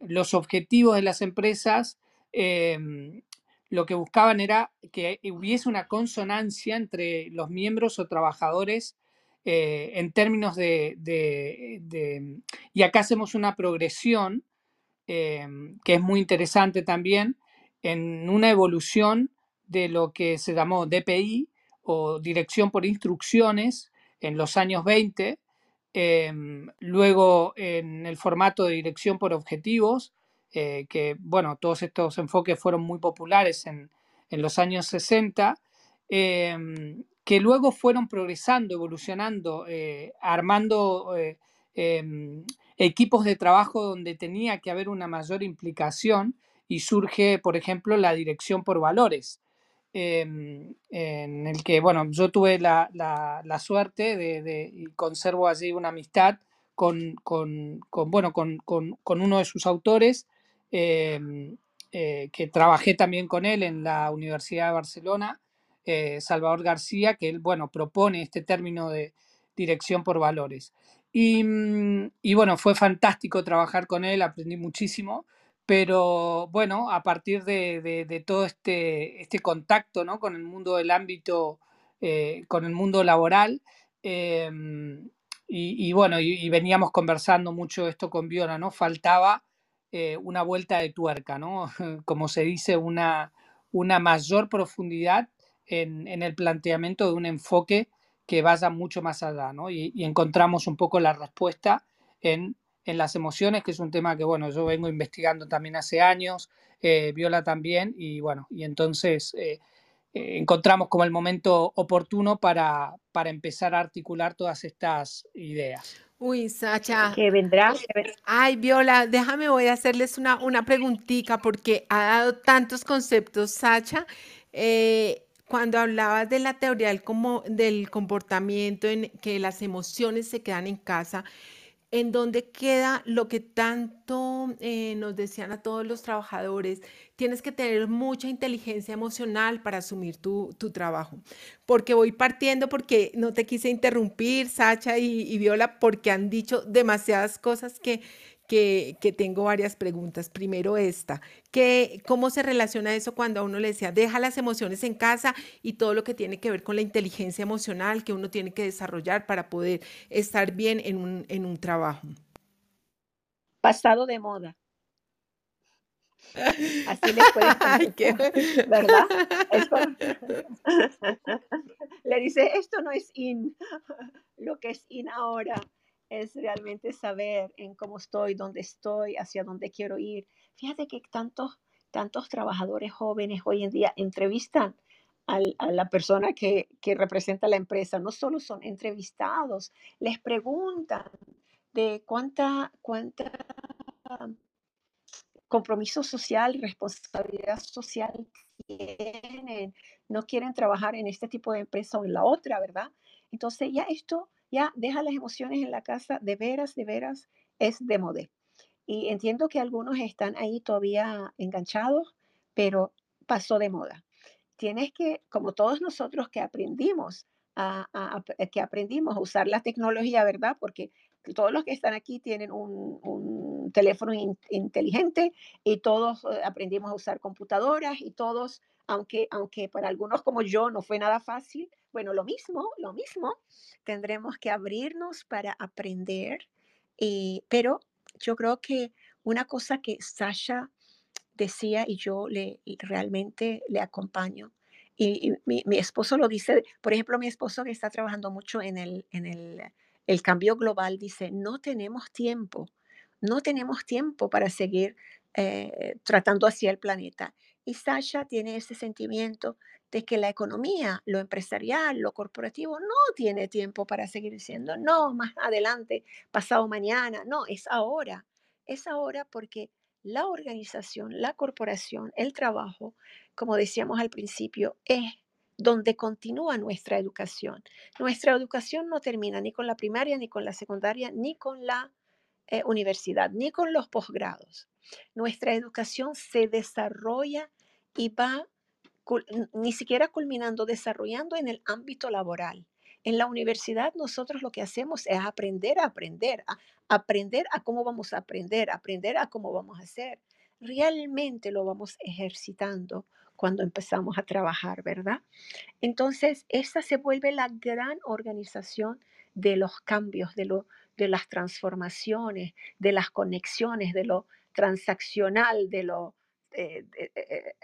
los objetivos de las empresas em, lo que buscaban era que hubiese una consonancia entre los miembros o trabajadores eh, en términos de, Y acá hacemos una progresión eh, que es muy interesante también en una evolución de lo que se llamó DPI o Dirección por Instrucciones en los años 20, eh, luego en el formato de Dirección por Objetivos, eh, que, bueno, todos estos enfoques fueron muy populares en, los años 60, em, que luego fueron progresando, evolucionando, eh, armando eh, em, equipos de trabajo donde tenía que haber una mayor implicación y surge, por ejemplo, la dirección por valores. Em, en el que, bueno, yo tuve la, suerte de, y conservo allí una amistad con, con, bueno, con, con, uno de sus autores, Em, eh, que trabajé también con él en la Universidad de Barcelona, eh, Salvador García, que él, bueno, propone este término de dirección por valores. Y, mm, bueno, fue fantástico trabajar con él, aprendí muchísimo, pero bueno, a partir de, todo este, este contacto ¿no? con el mundo del ámbito, eh, con el mundo laboral, em, y, bueno, y, veníamos conversando mucho esto con Viola, ¿no? Faltaba eh, una vuelta de tuerca, ¿no? Como se dice, una, una mayor profundidad en, en, el planteamiento de un enfoque que vaya mucho más allá, ¿no? Y, encontramos un poco la respuesta en, en, las emociones, que es un tema que, bueno, yo vengo investigando también hace años, eh, Viola también, y bueno, y entonces eh, eh, encontramos como el momento oportuno para, para empezar a articular todas estas ideas. Uy, Sacha. Que vendrá. Ay, Viola, déjame, voy a hacerles una, una preguntita porque ha dado tantos conceptos, Sacha. Eh, cuando hablabas de la teoría del, como, del comportamiento, en que las emociones se quedan en casa, en donde queda lo que tanto eh, nos decían a todos los trabajadores, tienes que tener mucha inteligencia emocional para asumir tu, trabajo. Porque voy partiendo, porque no te quise interrumpir, Sacha y Viola, porque han dicho demasiadas cosas que que, tengo varias preguntas. Primero esta, que, ¿cómo se relaciona eso cuando a uno le decía, deja las emociones en casa y todo lo que tiene que ver con la inteligencia emocional que uno tiene que desarrollar para poder estar bien en un, en un trabajo? Pasado de moda. Así le puedes ¿verdad? le dice, esto no es in, lo que es in ahora es realmente saber en cómo estoy, dónde estoy, hacia dónde quiero ir. Fíjate que tantos, tantos trabajadores jóvenes hoy en día entrevistan a la persona que, que, representa la empresa. No solo son entrevistados, les preguntan de cuánta, cuánta compromiso social, responsabilidad social tienen. No quieren trabajar en este tipo de empresa o en la otra, ¿verdad? Entonces ya esto ya deja las emociones en la casa, de veras, de veras, es de modé. Y entiendo que algunos están ahí todavía enganchados, pero pasó de moda. Tienes que, como todos nosotros que aprendimos a, que aprendimos a usar la tecnología, ¿verdad? Porque todos los que están aquí tienen un, teléfono inteligente y todos eh, aprendimos a usar computadoras y todos, aunque, aunque para algunos como yo no fue nada fácil, bueno, lo mismo, lo mismo, tendremos que abrirnos para aprender, eh, pero yo creo que una cosa que Sasha decía y yo le realmente le acompaño, y, mi, esposo lo dice, por ejemplo, mi esposo que está trabajando mucho en el, en el, el cambio global, dice, no tenemos tiempo, no tenemos tiempo para seguir eh, tratando así el planeta. Y Sasha tiene ese sentimiento de que la economía, lo empresarial, lo corporativo no tiene tiempo para seguir siendo, no, más adelante, pasado mañana, no, es ahora. Es ahora porque la organización, la corporación, el trabajo, como decíamos al principio, es donde continúa nuestra educación. Nuestra educación no termina ni con la primaria, ni con la secundaria, ni con la eh, universidad, ni con los posgrados. Nuestra educación se desarrolla y va ni siquiera culminando, desarrollando en el ámbito laboral. En la universidad nosotros lo que hacemos es aprender a aprender, a aprender a cómo vamos a aprender, aprender a cómo vamos a hacer. Realmente lo vamos ejercitando cuando empezamos a trabajar, ¿verdad? Entonces, esa se vuelve la gran organización de los cambios, de, lo, de las transformaciones, de las conexiones, de lo transaccional, de lo eh, eh,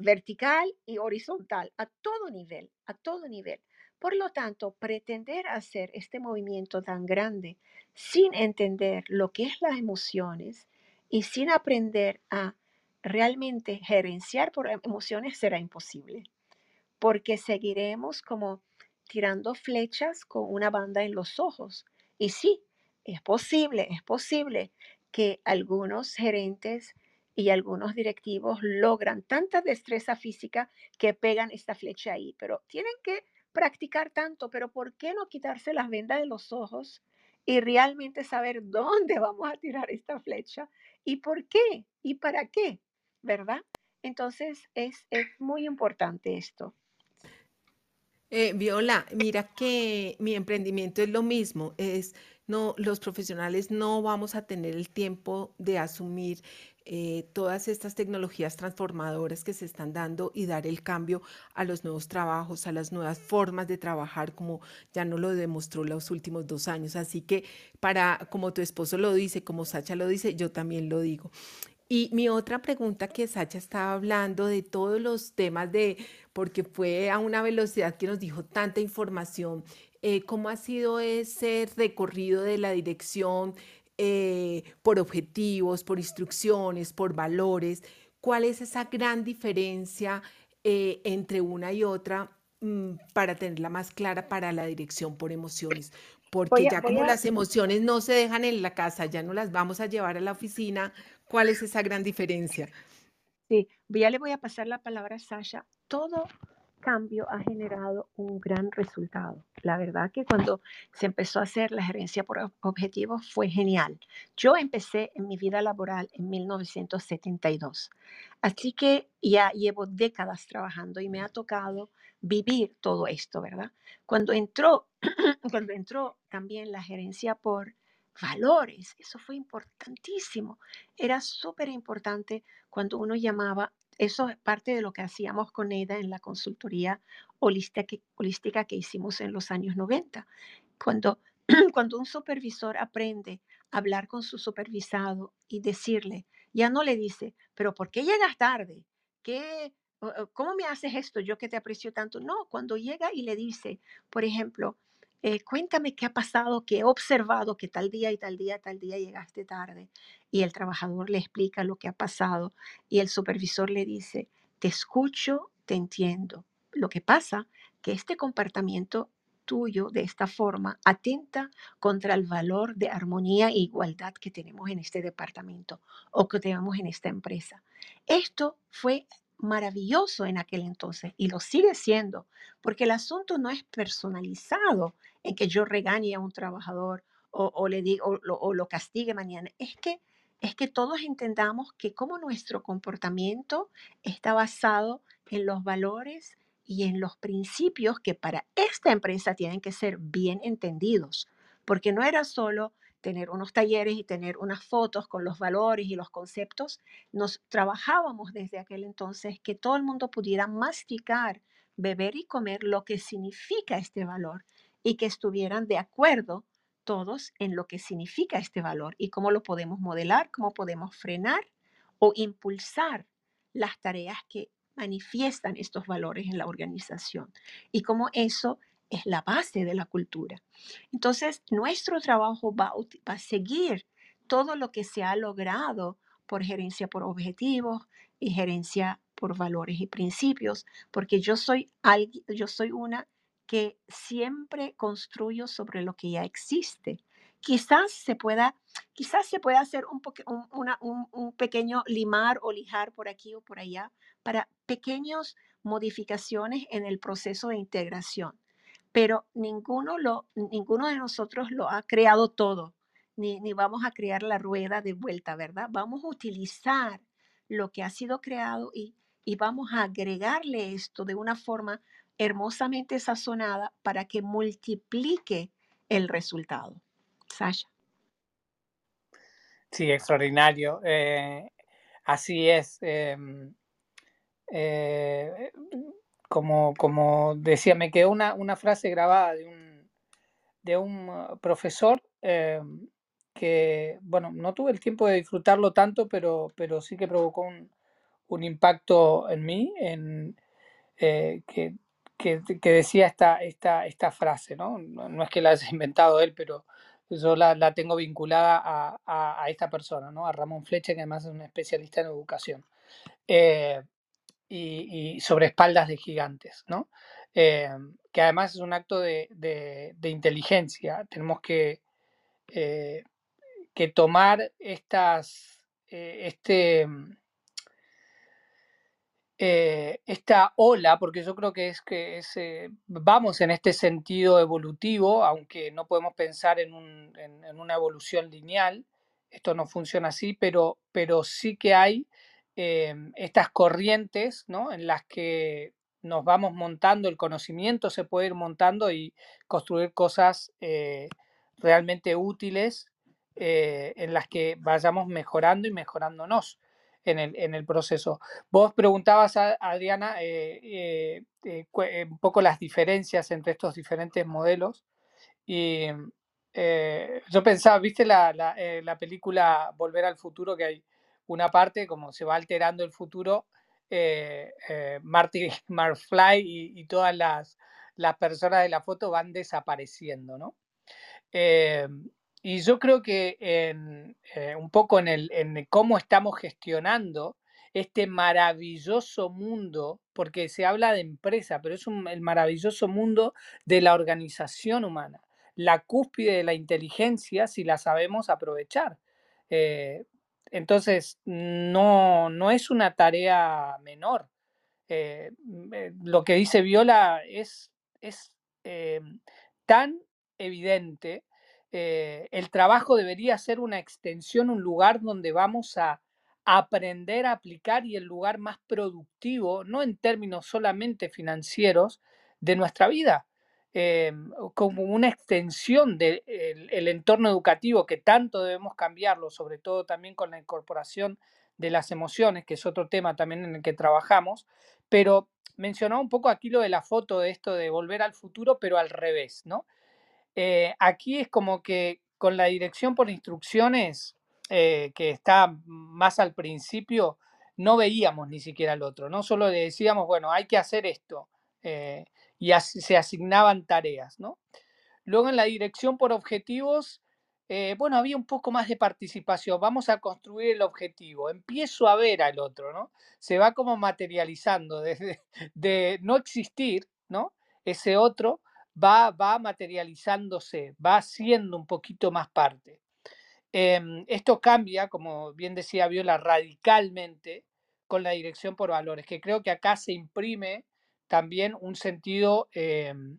vertical y horizontal, a todo nivel, a todo nivel. Por lo tanto, pretender hacer este movimiento tan grande sin entender lo que es las emociones y sin aprender a realmente gerenciar por emociones será imposible, porque seguiremos como tirando flechas con una banda en los ojos. Y sí, es posible, es posible que algunos gerentes y algunos directivos logran tanta destreza física que pegan esta flecha ahí, pero tienen que practicar tanto, pero ¿por qué no quitarse las vendas de los ojos y realmente saber dónde vamos a tirar esta flecha y por qué y para qué, ¿verdad? Entonces es, es muy importante esto. Eh, Viola, mira que mi emprendimiento es lo mismo, es no, los profesionales no vamos a tener el tiempo de asumir eh, todas estas tecnologías transformadoras que se están dando y dar el cambio a los nuevos trabajos, a las nuevas formas de trabajar, como ya no lo demostró los últimos dos años. Así que para, como tu esposo lo dice, como Sacha lo dice, yo también lo digo. Y mi otra pregunta que Sacha estaba hablando de todos los temas de, porque fue a una velocidad que nos dijo tanta información, eh, ¿cómo ha sido ese recorrido de la dirección eh, por objetivos, por instrucciones, por valores? ¿Cuál es esa gran diferencia eh, entre una y otra mm, para tenerla más clara para la dirección por emociones? Porque ya como las emociones no se dejan en la casa, ya no las vamos a llevar a la oficina, ¿cuál es esa gran diferencia? Sí, ya le voy a pasar la palabra a Sasha. Todo cambio ha generado un gran resultado. La verdad que cuando se empezó a hacer la gerencia por objetivos fue genial. Yo empecé en mi vida laboral en 1972, así que ya llevo décadas trabajando y me ha tocado vivir todo esto, ¿verdad? Cuando entró, cuando entró también la gerencia por valores, eso fue importantísimo. Era súper importante cuando uno llamaba eso es parte de lo que hacíamos con Neida en la consultoría holística que, holística que hicimos en los años 90. Cuando, cuando un supervisor aprende a hablar con su supervisado y decirle, ya no le dice, pero ¿por qué llegas tarde? ¿Qué, ¿Cómo me haces esto? Yo que te aprecio tanto. No, cuando llega y le dice, por ejemplo, eh, cuéntame qué ha pasado, qué he observado, que tal día y tal día, tal día llegaste tarde. Y el trabajador le explica lo que ha pasado y el supervisor le dice, te escucho, te entiendo. Lo que pasa que este comportamiento tuyo de esta forma atenta contra el valor de armonía e igualdad que tenemos en este departamento o que tenemos en esta empresa. Esto fue maravilloso en aquel entonces y lo sigue siendo, porque el asunto no es personalizado en que yo regañe a un trabajador o, le digo o, lo castigue mañana. Es que es que todos entendamos que como nuestro comportamiento está basado en los valores y en los principios que para esta empresa tienen que ser bien entendidos, porque no era solo tener unos talleres y tener unas fotos con los valores y los conceptos, nos trabajábamos desde aquel entonces que todo el mundo pudiera masticar, beber y comer lo que significa este valor y que estuvieran de acuerdo todos en lo que significa este valor y cómo lo podemos modelar, cómo podemos frenar o impulsar las tareas que manifiestan estos valores en la organización y cómo eso es la base de la cultura. Entonces, nuestro trabajo va, a seguir todo lo que se ha logrado por gerencia por objetivos y gerencia por valores y principios, porque yo soy, yo soy una que siempre construyo sobre lo que ya existe. Quizás se pueda, quizás se pueda hacer un, pequeño limar o lijar por aquí o por allá para pequeñas modificaciones en el proceso de integración pero ninguno, lo, ninguno de nosotros lo ha creado todo, ni, ni vamos a crear la rueda de vuelta, ¿verdad? Vamos a utilizar lo que ha sido creado y, y vamos a agregarle esto de una forma hermosamente sazonada para que multiplique el resultado. Sasha. Sí, extraordinario. Eh, así es. Em, eh, como, como decía, me quedó una, una frase grabada de un, de un uh, profesor eh, que, bueno, no tuve el tiempo de disfrutarlo tanto, pero, pero sí que provocó un, un impacto en mí, en, que, que, decía esta, esta, esta frase, ¿no? ¿no? es que la haya inventado él, pero yo la, la tengo vinculada a, a, esta persona, ¿no? A Ramón Flecha, que además es un especialista en educación. Eh, y, sobre espaldas de gigantes, ¿no? Eh, que además es un acto de, de, inteligencia. Tenemos que, eh, que tomar estas, eh, esta ola, porque yo creo que es que es, vamos en este sentido evolutivo, aunque no podemos pensar en, un, en, una evolución lineal, esto no funciona así, pero, pero sí que hay Em, estas corrientes ¿no? en las que nos vamos montando, el conocimiento se puede ir montando y construir cosas eh, realmente útiles eh, en las que vayamos mejorando y mejorándonos. En el, en el proceso. Vos preguntabas, a Adriana, eh, eh, un poco las diferencias entre estos diferentes modelos. Y yo pensaba, ¿viste la, la, película Volver al Futuro? Que hay una parte, como se va alterando el futuro, Marty McFly y, y todas las, las personas de la foto van desapareciendo, ¿no? Y yo creo que eh, un poco en, el, cómo estamos gestionando este maravilloso mundo, porque se habla de empresa, pero es el maravilloso mundo de la organización humana, la cúspide de la inteligencia si la sabemos aprovechar. Eh, entonces, no, no, es una tarea menor. Eh, lo que dice Viola es, es tan evidente eh, el trabajo debería ser una extensión, un lugar donde vamos a aprender a aplicar y el lugar más productivo, no en términos solamente financieros, de nuestra vida, eh, como una extensión del entorno educativo que tanto debemos cambiarlo, sobre todo también con la incorporación de las emociones, que es otro tema también en el que trabajamos, pero mencionaba un poco aquí lo de la foto de esto de volver al futuro, pero al revés, ¿no? Eh, aquí es como que con la dirección por instrucciones, eh, que está más al principio, no veíamos ni siquiera al otro, ¿no? Solo le decíamos, bueno, hay que hacer esto. Eh, y se asignaban tareas, ¿no? Luego en la dirección por objetivos, bueno, había un poco más de participación. Vamos a construir el objetivo. Empiezo a ver al otro, ¿no? Se va como materializando desde de no existir, ¿no? Ese otro va, materializándose, va siendo un poquito más parte. Em, esto cambia, como bien decía Viola, radicalmente con la dirección por valores, que creo que acá se imprime también un sentido em,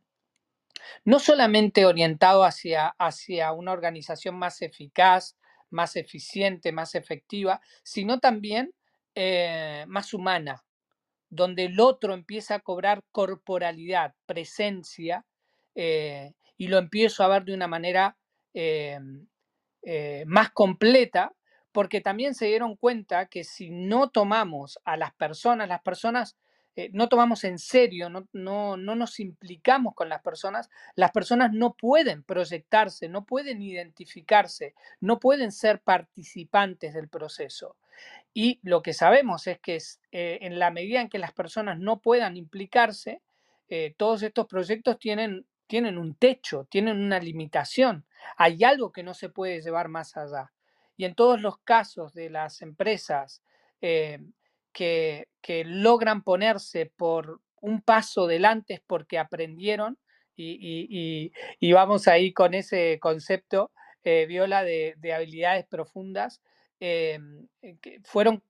no solamente orientado hacia, hacia una organización más eficaz, más eficiente, más efectiva, sino también eh, más humana, donde el otro empieza a cobrar corporalidad, presencia, eh, y lo empiezo a ver de una manera eh, eh, más completa, porque también se dieron cuenta que si no tomamos a las personas, las personas no tomamos en serio, no, no, no, nos implicamos con las personas, las personas no pueden proyectarse, no pueden identificarse, no pueden ser participantes del proceso. Y lo que sabemos es que en la medida en que las personas no puedan implicarse, todos estos proyectos tienen tienen un techo, tienen una limitación. Hay algo que no se puede llevar más allá. Y en todos los casos de las empresas eh, que, logran ponerse por un paso delante es porque aprendieron y, vamos ahí con ese concepto, eh, Viola, de, habilidades profundas, eh, que fueron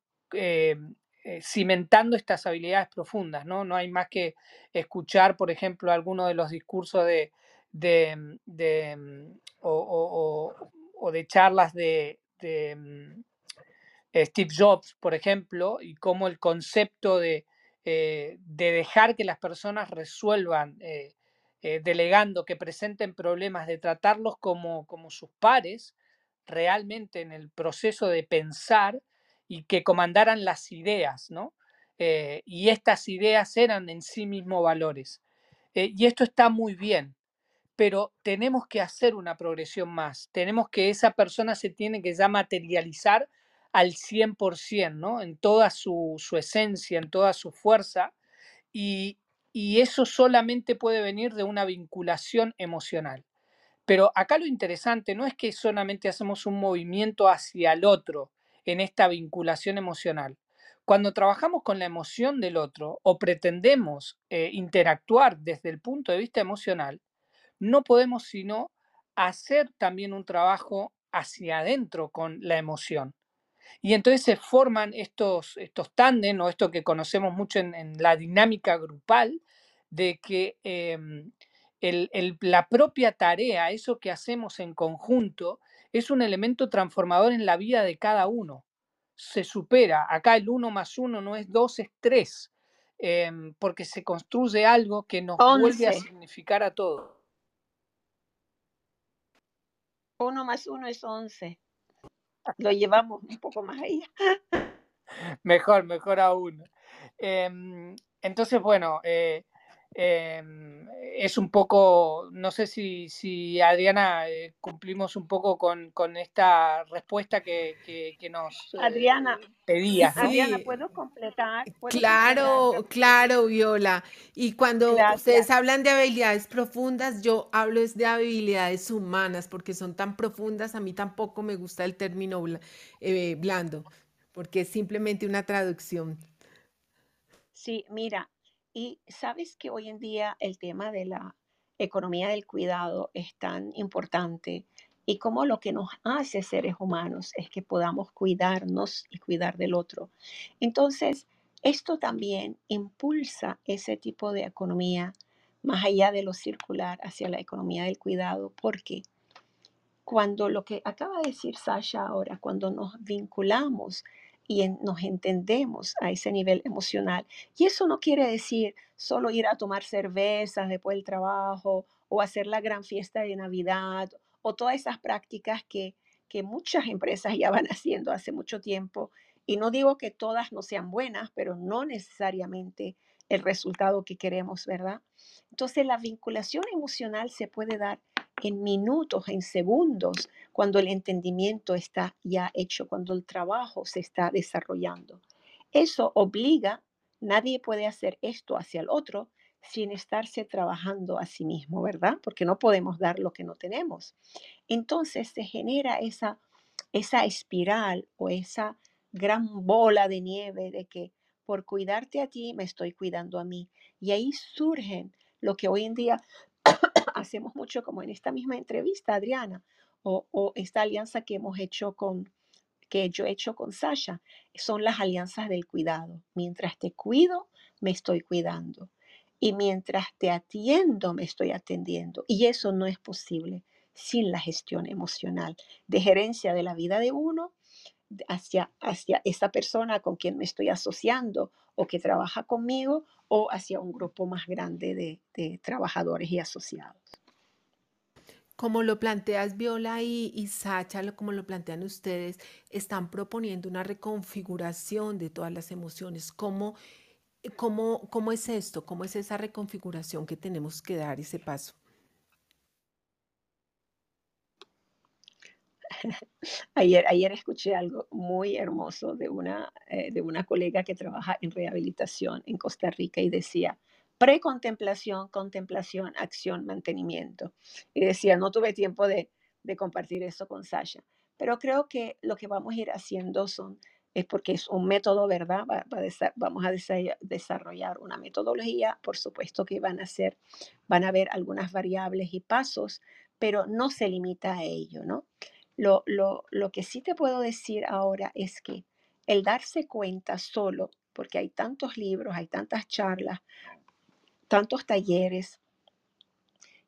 eh, cimentando estas habilidades profundas, ¿no? No hay más que escuchar, por ejemplo, alguno de los discursos de, de, mm, o, de charlas de, mm, Steve Jobs, por ejemplo, y cómo el concepto de, eh, dejar que las personas resuelvan, eh, delegando, que presenten problemas, de tratarlos como, como sus pares, realmente en el proceso de pensar, y que comandaran las ideas, ¿no? Eh, y estas ideas eran en sí mismos valores. Eh, y esto está muy bien, pero tenemos que hacer una progresión más. Tenemos que esa persona se tiene que ya materializar al 100%, ¿no? En toda su, su esencia, en toda su fuerza. Y, y eso solamente puede venir de una vinculación emocional. Pero acá lo interesante no es que solamente hacemos un movimiento hacia el otro, en esta vinculación emocional. Cuando trabajamos con la emoción del otro o pretendemos eh, interactuar desde el punto de vista emocional, no podemos sino hacer también un trabajo hacia adentro con la emoción. Y entonces se forman estos, estos tándem o esto que conocemos mucho en, la dinámica grupal, de que em, la propia tarea, eso que hacemos en conjunto, es un elemento transformador en la vida de cada uno. Se supera. Acá el uno más uno no es dos, es tres. Em, porque se construye algo que nos vuelve a significar a todo. Uno más uno es once. Lo llevamos un poco más allá. mejor, mejor aún. Em, entonces, bueno, eh, em, es un poco, no sé si, si Adriana eh, cumplimos un poco con, con esta respuesta que, que, nos eh, Adriana, pedías. Adriana, ¿puedo completar? claro, claro, Viola. Y cuando ustedes hablan de habilidades profundas, yo hablo es de habilidades humanas, porque son tan profundas, a mí tampoco me gusta el término blando, porque es simplemente una traducción. Sí, mira, y sabes que hoy en día el tema de la economía del cuidado es tan importante y como lo que nos hace seres humanos es que podamos cuidarnos y cuidar del otro. Entonces, esto también impulsa ese tipo de economía más allá de lo circular hacia la economía del cuidado, porque cuando lo que acaba de decir Sasha ahora, cuando nos vinculamos y nos entendemos a ese nivel emocional. Y eso no quiere decir solo ir a tomar cervezas después del trabajo o hacer la gran fiesta de Navidad o todas esas prácticas que, que muchas empresas ya van haciendo hace mucho tiempo. Y no digo que todas no sean buenas, pero no necesariamente el resultado que queremos, ¿verdad? Entonces la vinculación emocional se puede dar en minutos, en segundos, cuando el entendimiento está ya hecho, cuando el trabajo se está desarrollando. Eso obliga, nadie puede hacer esto hacia el otro sin estarse trabajando a sí mismo, ¿verdad? Porque no podemos dar lo que no tenemos. Entonces se genera esa, esa espiral o esa gran bola de nieve de que por cuidarte a ti me estoy cuidando a mí. Y ahí surgen lo que hoy en día hacemos mucho como en esta misma entrevista, Adriana, o, esta alianza que hemos hecho con, que yo he hecho con Sasha, son las alianzas del cuidado. Mientras te cuido, me estoy cuidando. Y mientras te atiendo, me estoy atendiendo. Y eso no es posible sin la gestión emocional de gerencia de la vida de uno hacia, hacia esa persona con quien me estoy asociando o que trabaja conmigo o hacia un grupo más grande de, trabajadores y asociados. Como lo planteas Viola y, y Sacha, como lo plantean ustedes, están proponiendo una reconfiguración de todas las emociones. ¿Cómo, cómo, cómo es esto? ¿Cómo es esa reconfiguración que tenemos que dar ese paso? Ayer, ayer escuché algo muy hermoso de una, eh, de una colega que trabaja en rehabilitación en Costa Rica y decía, precontemplación, contemplación, acción, mantenimiento. Y decía, no tuve tiempo de, de compartir eso con Sasha, pero creo que lo que vamos a ir haciendo son, es porque es un método, ¿verdad? vamos a desarrollar una metodología, por supuesto que van a ser, van a haber algunas variables y pasos, pero no se limita a ello, ¿no? Lo, lo, lo que sí te puedo decir ahora es que el darse cuenta solo, porque hay tantos libros, hay tantas charlas, tantos talleres,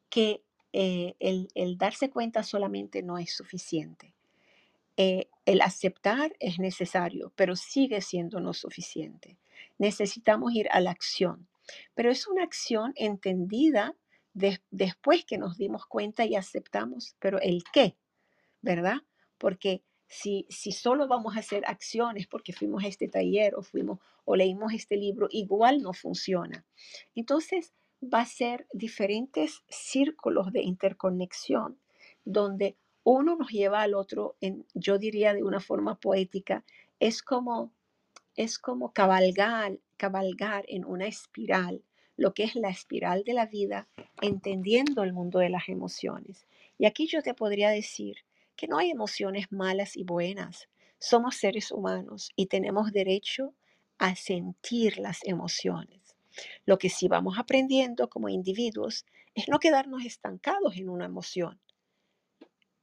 que eh, el, darse cuenta solamente no es suficiente. Eh, el aceptar es necesario, pero sigue siendo no suficiente. Necesitamos ir a la acción, pero es una acción entendida después que nos dimos cuenta y aceptamos, pero el qué, ¿verdad? Porque si, si solo vamos a hacer acciones porque fuimos a este taller o fuimos o leímos este libro, igual no funciona. Entonces va a ser diferentes círculos de interconexión donde uno nos lleva al otro, yo diría de una forma poética, es como, es como cabalgar, cabalgar en una espiral, lo que es la espiral de la vida, entendiendo el mundo de las emociones. Y aquí yo te podría decir que no hay emociones malas y buenas. Somos seres humanos y tenemos derecho a sentir las emociones. Lo que sí vamos aprendiendo como individuos es no quedarnos estancados en una emoción,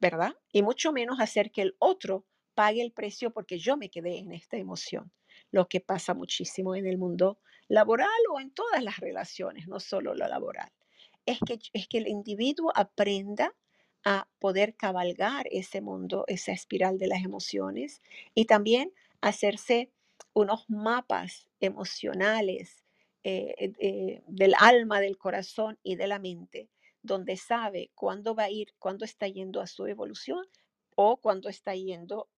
¿verdad? Y mucho menos hacer que el otro pague el precio porque yo me quedé en esta emoción. Lo que pasa muchísimo en el mundo laboral o en todas las relaciones, no solo lo laboral. Es que, es que el individuo aprenda a poder cabalgar ese mundo, esa espiral de las emociones y también hacerse unos mapas emocionales eh, eh, del alma, del corazón y de la mente, donde sabe cuándo va a ir, cuándo está yendo a su evolución o cuándo está yendo,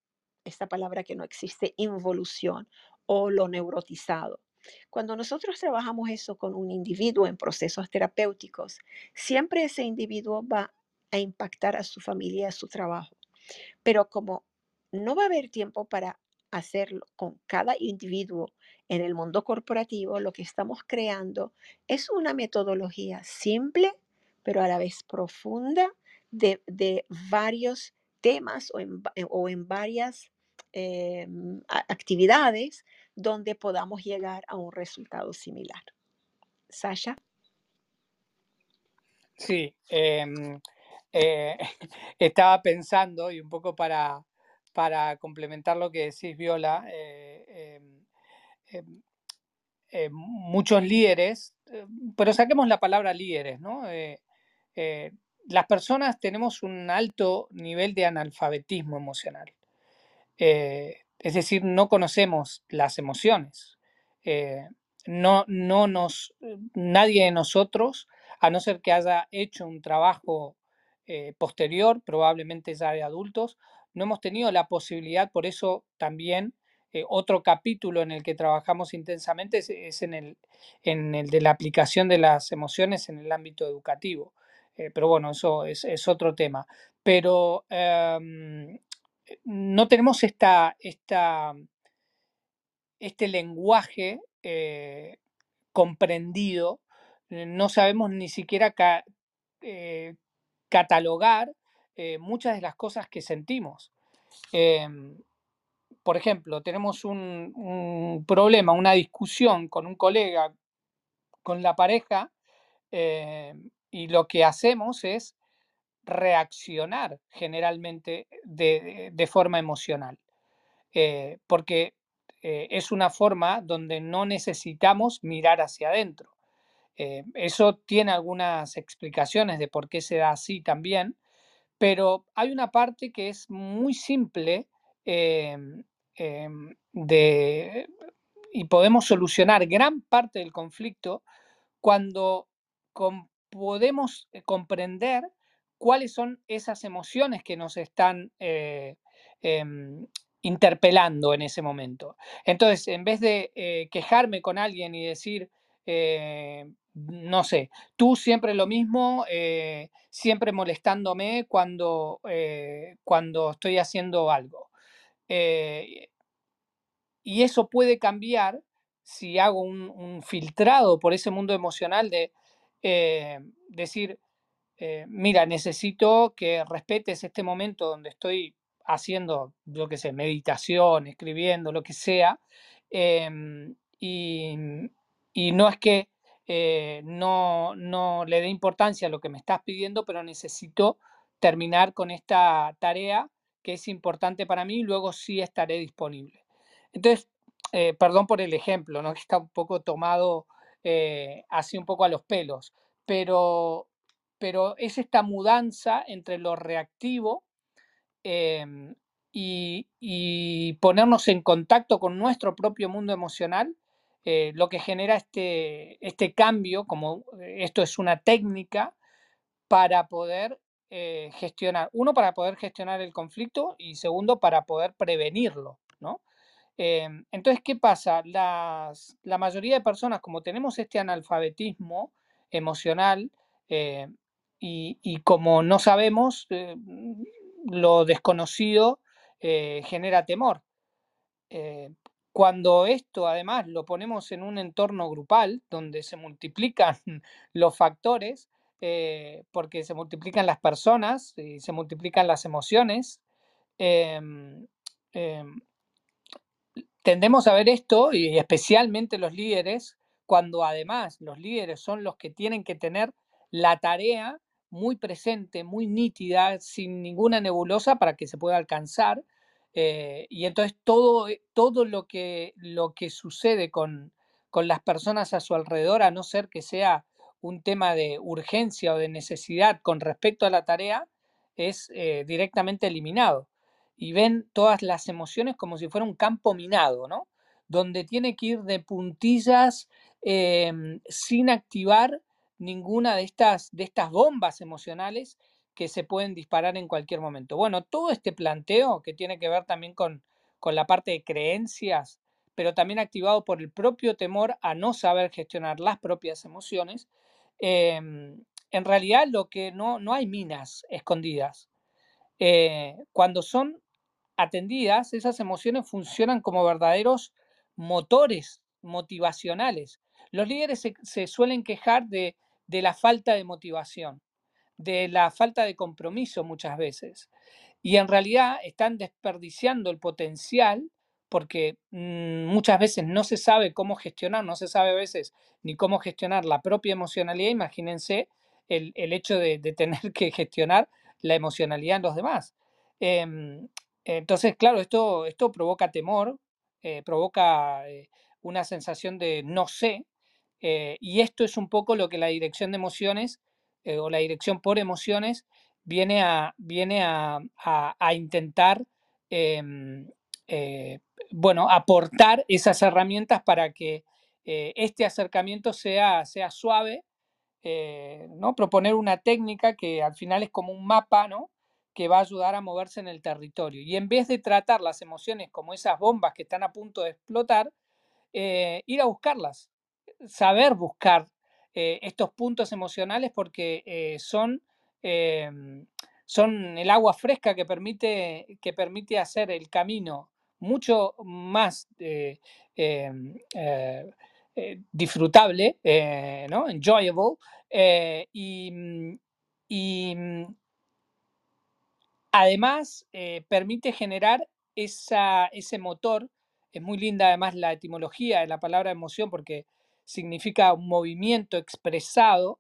esta palabra que no existe, involución, o lo neurotizado. Cuando nosotros trabajamos eso con un individuo en procesos terapéuticos, siempre ese individuo va a impactar a su familia, a su trabajo. Pero como no va a haber tiempo para hacerlo con cada individuo en el mundo corporativo, lo que estamos creando es una metodología simple, pero a la vez profunda de, de varios temas o en, o en varias em, actividades donde podamos llegar a un resultado similar. Sasha. Sí, em, eh, estaba pensando y un poco para, para complementar lo que decís, Viola, eh, em, em, muchos líderes, eh, pero saquemos la palabra líderes, ¿no? las personas tenemos un alto nivel de analfabetismo emocional. Es decir, no conocemos las emociones. Eh, no, no nos, nadie de nosotros, a no ser que haya hecho un trabajo eh, posterior, probablemente ya de adultos, no hemos tenido la posibilidad, por eso también eh, otro capítulo en el que trabajamos intensamente es, en, el, en, el, de la aplicación de las emociones en el ámbito educativo. pero bueno, eso es, otro tema. Pero em, no tenemos esta, esta, este lenguaje eh, comprendido, eh, no sabemos ni siquiera eh, catalogar muchas de las cosas que sentimos. Em, por ejemplo, tenemos un, problema, una discusión con un colega, con la pareja, y lo que hacemos es reaccionar generalmente de, forma emocional, eh, porque eh, es una forma donde no necesitamos mirar hacia adentro. Eh, eso tiene algunas explicaciones de por qué se da así también, pero hay una parte que es muy simple em, em, de, y podemos solucionar gran parte del conflicto cuando podemos comprender cuáles son esas emociones que nos están eh, em, interpelando en ese momento. Entonces, en vez de eh, quejarme con alguien y decir, eh, no sé, tú siempre lo mismo, siempre molestándome cuando, cuando estoy haciendo algo. y eso puede cambiar si hago un, filtrado por ese mundo emocional de decir, eh, mira, necesito que respetes este momento donde estoy haciendo, yo qué sé, meditación, escribiendo, lo que sea, em, y, no es que eh, no, no le dé importancia a lo que me estás pidiendo, pero necesito terminar con esta tarea que es importante para mí y luego sí estaré disponible. Entonces, eh, perdón por el ejemplo, ¿no? que está un poco tomado así un poco a los pelos, pero pero es esta mudanza entre lo reactivo em, y, ponernos en contacto con nuestro propio mundo emocional, eh, lo que genera este, este cambio, como eh, esto es una técnica para poder eh, gestionar, uno, para poder gestionar el conflicto y segundo, para poder prevenirlo, ¿no? Em, entonces, ¿qué pasa? la mayoría de personas, como tenemos este analfabetismo emocional, y, como no sabemos, lo desconocido genera temor. Eh, cuando esto además lo ponemos en un entorno grupal donde se multiplican los factores, porque se multiplican las personas y se multiplican las emociones, em, em, tendemos a ver esto, y especialmente los líderes, cuando además los líderes son los que tienen que tener la tarea muy presente, muy nítida, sin ninguna nebulosa para que se pueda alcanzar. Eh, y entonces todo, eh, todo lo, que, lo que sucede con, con las personas a su alrededor, a no ser que sea un tema de urgencia o de necesidad con respecto a la tarea, es eh, directamente eliminado. Y ven todas las emociones como si fuera un campo minado, ¿no? Donde tiene que ir de puntillas em, sin activar ninguna de estas, de estas bombas emocionales que se pueden disparar en cualquier momento. Bueno, todo este planteo que tiene que ver también con, con la parte de creencias, pero también activado por el propio temor a no saber gestionar las propias emociones, em, en realidad lo que no, no hay minas escondidas. Eh, cuando son atendidas, esas emociones funcionan como verdaderos motores motivacionales. Los líderes se, suelen quejar de, la falta de motivación, de la falta de compromiso muchas veces. Y en realidad están desperdiciando el potencial porque mm, muchas veces no se sabe cómo gestionar, no se sabe a veces ni cómo gestionar la propia emocionalidad. Imagínense el, hecho de, tener que gestionar la emocionalidad en los demás. Em, entonces, claro, esto, esto provoca temor, eh, provoca eh, una sensación de no sé, eh, y esto es un poco lo que la dirección de emociones o la dirección por emociones viene a, viene a, intentar, em, bueno, aportar esas herramientas para que este acercamiento sea, sea suave, ¿no? Proponer una técnica que al final es como un mapa, ¿no? que va a ayudar a moverse en el territorio. Y en vez de tratar las emociones como esas bombas que están a punto de explotar, eh, ir a buscarlas, saber buscar eh, estos puntos emocionales porque eh, son, em, son el agua fresca que permite, que permite hacer el camino mucho más em, disfrutable, ¿no? enjoyable, y, y Además, eh, permite generar ese motor. Es muy linda además la etimología de la palabra emoción porque significa un movimiento expresado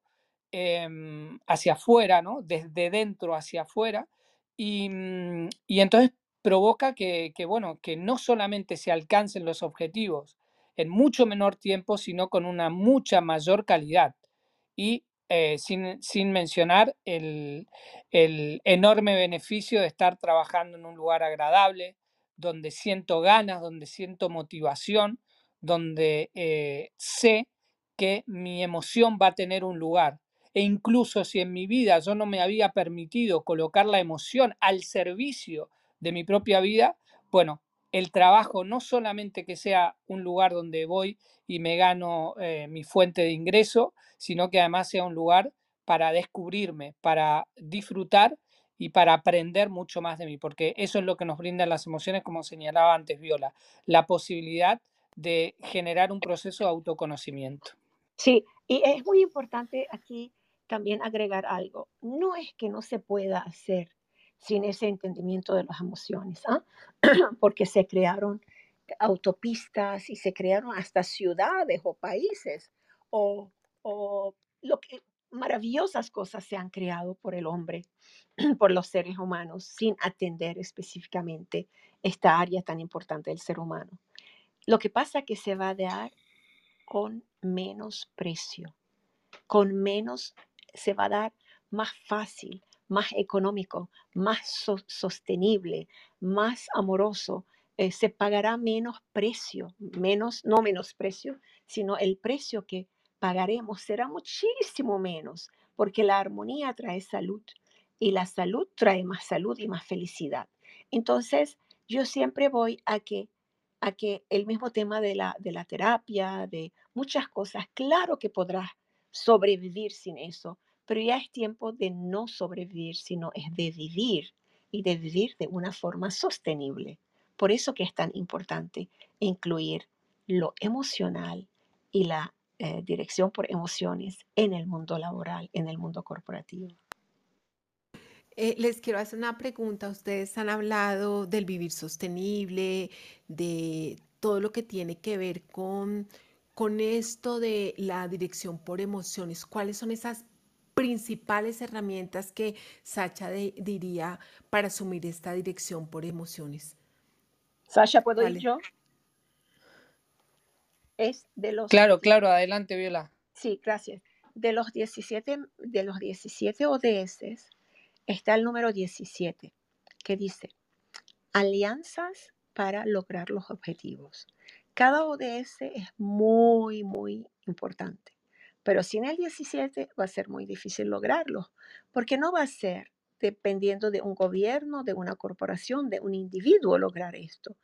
em, hacia afuera, ¿no? Desde dentro hacia afuera. Y, mm, entonces provoca que, bueno, que no solamente se alcancen los objetivos en mucho menor tiempo, sino con una mucha mayor calidad. Y eh, sin, mencionar el, enorme beneficio de estar trabajando en un lugar agradable, donde siento ganas, donde siento motivación, donde eh, sé que mi emoción va a tener un lugar. E incluso si en mi vida yo no me había permitido colocar la emoción al servicio de mi propia vida, bueno, el trabajo no solamente que sea un lugar donde voy y me gano eh, mi fuente de ingreso, sino que además sea un lugar para descubrirme, para disfrutar y para aprender mucho más de mí, porque eso es lo que nos brindan las emociones, como señalaba antes Viola, la posibilidad de generar un proceso de autoconocimiento. Sí, y es muy importante aquí también agregar algo. No es que no se pueda hacer sin ese entendimiento de las emociones, ¿ah? porque se crearon autopistas y se crearon hasta ciudades o países o, lo que maravillosas cosas se han creado por el hombre, por los seres humanos, sin atender específicamente esta área tan importante del ser humano. Lo que pasa que se va a dar con menos precio, con menos, se va a dar más fácil, más económico, más sostenible, más amoroso, eh, se pagará menos precio, menos, no menos precio, sino el precio que pagaremos será muchísimo menos, porque la armonía trae salud y la salud trae más salud y más felicidad. Entonces, yo siempre voy a que a que el mismo tema de la, de la terapia, de muchas cosas, claro que podrás sobrevivir sin eso, pero ya es tiempo de no sobrevivir, sino es de vivir y de vivir de una forma sostenible. Por eso que es tan importante incluir lo emocional y la eh, dirección por emociones en el mundo laboral, en el mundo corporativo. Eh, les quiero hacer una pregunta. Ustedes han hablado del vivir sostenible, de todo lo que tiene que ver con, con esto de la dirección por emociones. ¿Cuáles son esas principales herramientas que Sacha diría para asumir esta dirección por emociones? Sacha, ¿puedo ir yo? Es de los... Claro, claro, adelante, Viola. Sí, gracias. De los 17, de los 17 ODS está el número 17, que dice, alianzas para lograr los objetivos. Cada ODS es muy, muy importante. Pero sin el 17 va a ser muy difícil lograrlo, porque no va a ser dependiendo de un gobierno, de una corporación, de un individuo lograr esto.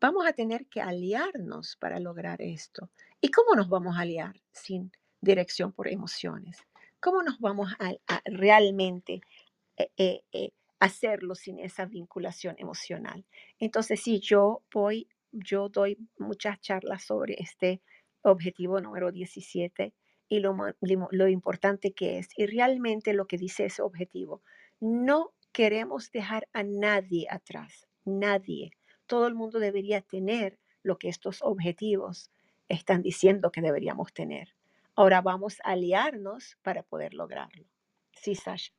vamos a tener que aliarnos para lograr esto. ¿Y cómo nos vamos a aliar sin dirección por emociones? ¿Cómo nos vamos a, realmente eh, eh, eh, hacerlo sin esa vinculación emocional? Entonces, si yo voy, yo doy muchas charlas sobre este objetivo número 17 y lo, lo importante que es y realmente lo que dice ese objetivo. No queremos dejar a nadie atrás, nadie. Todo el mundo debería tener lo que estos objetivos están diciendo que deberíamos tener. Ahora vamos a aliarnos para poder lograrlo. Sí, Sasha.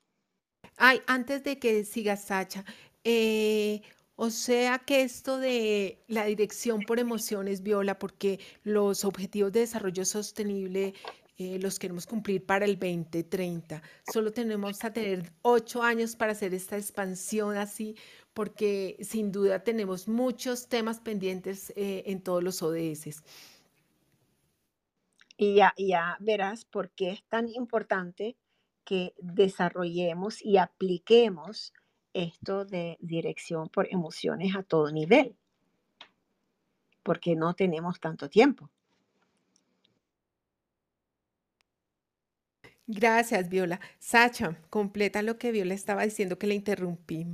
Ay, antes de que siga Sacha, eh, o sea que esto de la dirección por emociones viola porque los objetivos de desarrollo sostenible eh, los queremos cumplir para el 2030. Solo tenemos a tener ocho años para hacer esta expansión así, porque sin duda tenemos muchos temas pendientes eh, en todos los ODS. Y ya, ya verás por qué es tan importante que desarrollemos y apliquemos esto de dirección por emociones a todo nivel, porque no tenemos tanto tiempo. Gracias, Viola. Sacha, completa lo que Viola estaba diciendo que le interrumpí.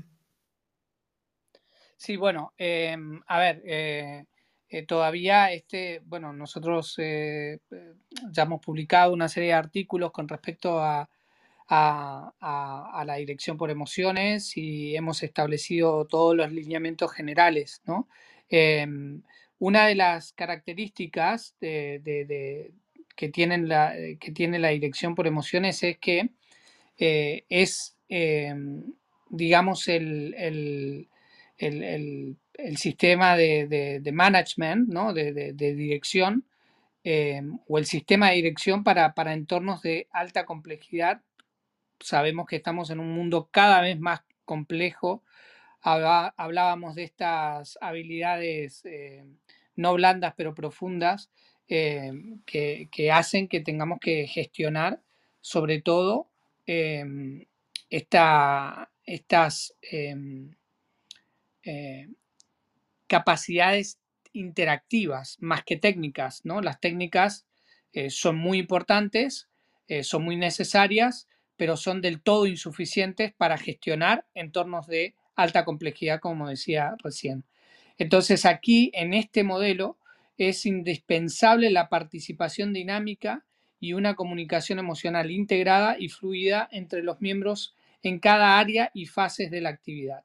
Sí, bueno, em, a ver, eh, eh, todavía este, bueno, nosotros eh, ya hemos publicado una serie de artículos con respecto a, a, la dirección por emociones y hemos establecido todos los lineamientos generales, ¿no? Em, una de las características que, tienen la, que tiene la dirección por emociones es que eh, es, em, digamos, el, el, sistema de, management, ¿no? de, dirección, em, o el sistema de dirección para, para entornos de alta complejidad sabemos que estamos en un mundo cada vez más complejo. Hablábamos de estas habilidades eh, no blandas pero profundas eh, que, hacen que tengamos que gestionar sobre todo em, estas em, eh, capacidades interactivas más que técnicas. ¿no? Las técnicas son muy importantes, son muy necesarias, pero son del todo insuficientes para gestionar entornos de alta complejidad, como decía recién. Entonces aquí, en este modelo, es indispensable la participación dinámica y una comunicación emocional integrada y fluida entre los miembros en cada área y fases de la actividad.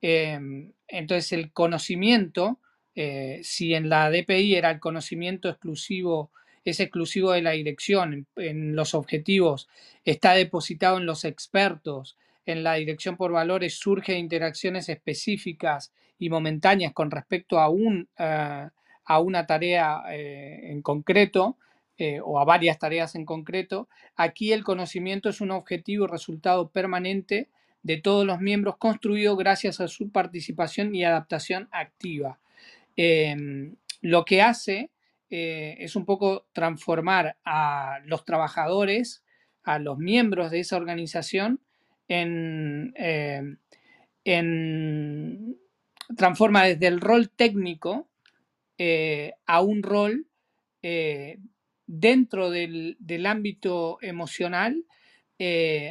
Em, entonces el conocimiento, eh, si en la DPI era el conocimiento exclusivo es exclusivo de la dirección, en, los objetivos, está depositado en los expertos, en la dirección por valores surge interacciones específicas y momentáneas con respecto a, un, eh, a una tarea eh, en concreto eh, o a varias tareas en concreto. Aquí el conocimiento es un objetivo y resultado permanente de todos los miembros construido gracias a su participación y adaptación activa. Em, lo que hace eh, es un poco transformar a los trabajadores, a los miembros de esa organización, en, eh, transforma desde el rol técnico eh, a un rol dentro del, ámbito emocional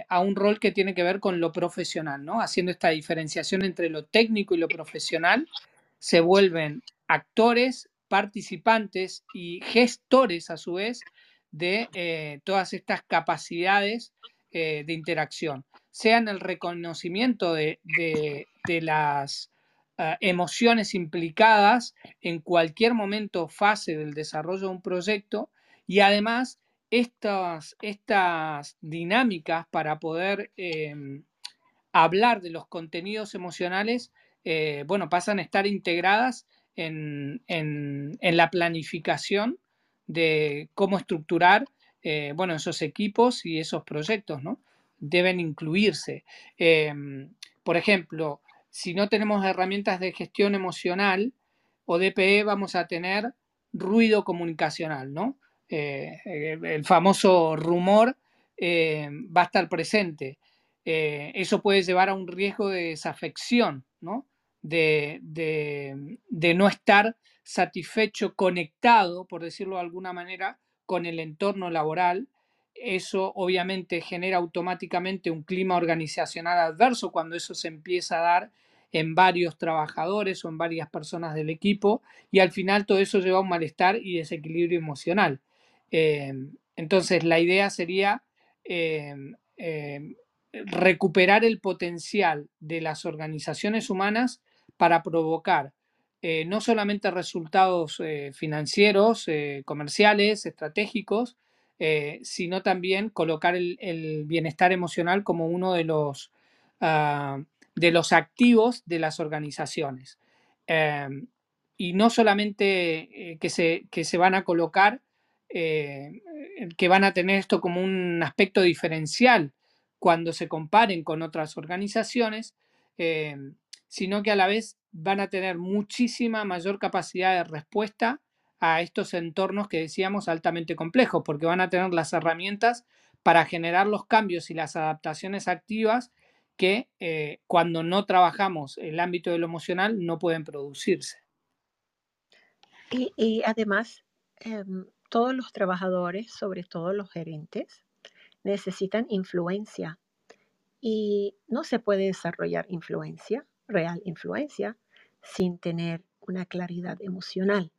a un rol que tiene que ver con lo profesional, ¿no? Haciendo esta diferenciación entre lo técnico y lo profesional, se vuelven actores participantes y gestores a su vez de eh, todas estas capacidades eh, de interacción, sean el reconocimiento de, las ah, emociones implicadas en cualquier momento fase del desarrollo de un proyecto y además estas, estas dinámicas para poder em, hablar de los contenidos emocionales, eh, bueno, pasan a estar integradas en, la planificación de cómo estructurar eh, bueno, esos equipos y esos proyectos, ¿no? Deben incluirse. Em, por ejemplo, si no tenemos herramientas de gestión emocional o DPE, vamos a tener ruido comunicacional, ¿no? Eh, el famoso rumor eh, va a estar presente. eso puede llevar a un riesgo de desafección, ¿no? De, de, no estar satisfecho, conectado, por decirlo de alguna manera, con el entorno laboral. Eso obviamente genera automáticamente un clima organizacional adverso cuando eso se empieza a dar en varios trabajadores o en varias personas del equipo y al final todo eso lleva a un malestar y desequilibrio emocional. Eh, entonces la idea sería eh, eh, recuperar el potencial de las organizaciones humanas para provocar no solamente resultados financieros, comerciales, estratégicos, sino también colocar el, bienestar emocional como uno de los ah, de los activos de las organizaciones. Em, y no solamente eh, que, se, que, se, van a colocar, eh, que van a tener esto como un aspecto diferencial cuando se comparen con otras organizaciones, em, sino que a la vez van a tener muchísima mayor capacidad de respuesta a estos entornos que decíamos altamente complejos, porque van a tener las herramientas para generar los cambios y las adaptaciones activas que eh, cuando no trabajamos el ámbito de lo emocional no pueden producirse. Y, además, em, todos los trabajadores, sobre todo los gerentes, necesitan influencia y no se puede desarrollar influencia, real influencia, sin tener una claridad emocional.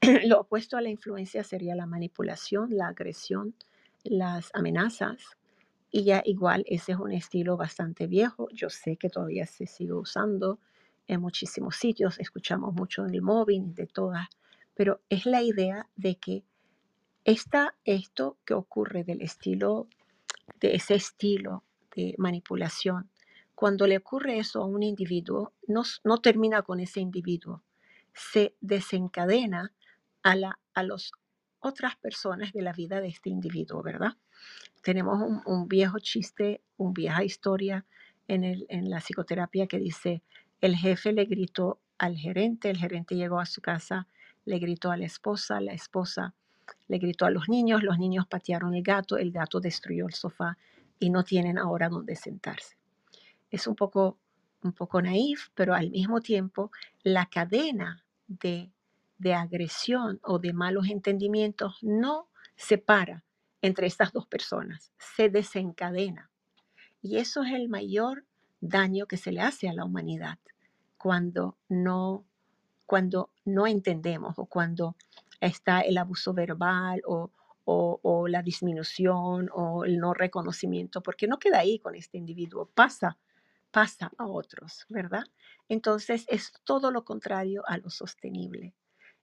Lo opuesto a la influencia sería la manipulación, la agresión, las amenazas, y ya igual ese es un estilo bastante viejo. Yo sé que todavía se sigue usando en muchísimos sitios. Escuchamos mucho en el móvil, de todas. Pero es la idea de que está esto que ocurre del estilo, de ese estilo de manipulación. Cuando le ocurre eso a un individuo, no, termina con ese individuo. Se desencadena a, la, las otras personas de la vida de este individuo, ¿verdad? Tenemos un, viejo chiste, una vieja historia en, en la psicoterapia que dice, el jefe le gritó al gerente, el gerente llegó a su casa, le gritó a la esposa, la esposa le gritó a los niños, los niños patearon el gato, el gato destruyó el sofá y no tienen ahora dónde sentarse. Es un poco, un poco naif, pero al mismo tiempo la cadena de, de agresión o de malos entendimientos no se para entre estas dos personas, se desencadena. Y eso es el mayor daño que se le hace a la humanidad cuando no, cuando no entendemos o cuando está el abuso verbal o, o, la disminución o el no reconocimiento, porque no queda ahí con este individuo, pasa, pasa a otros, ¿verdad? Entonces es todo lo contrario a lo sostenible.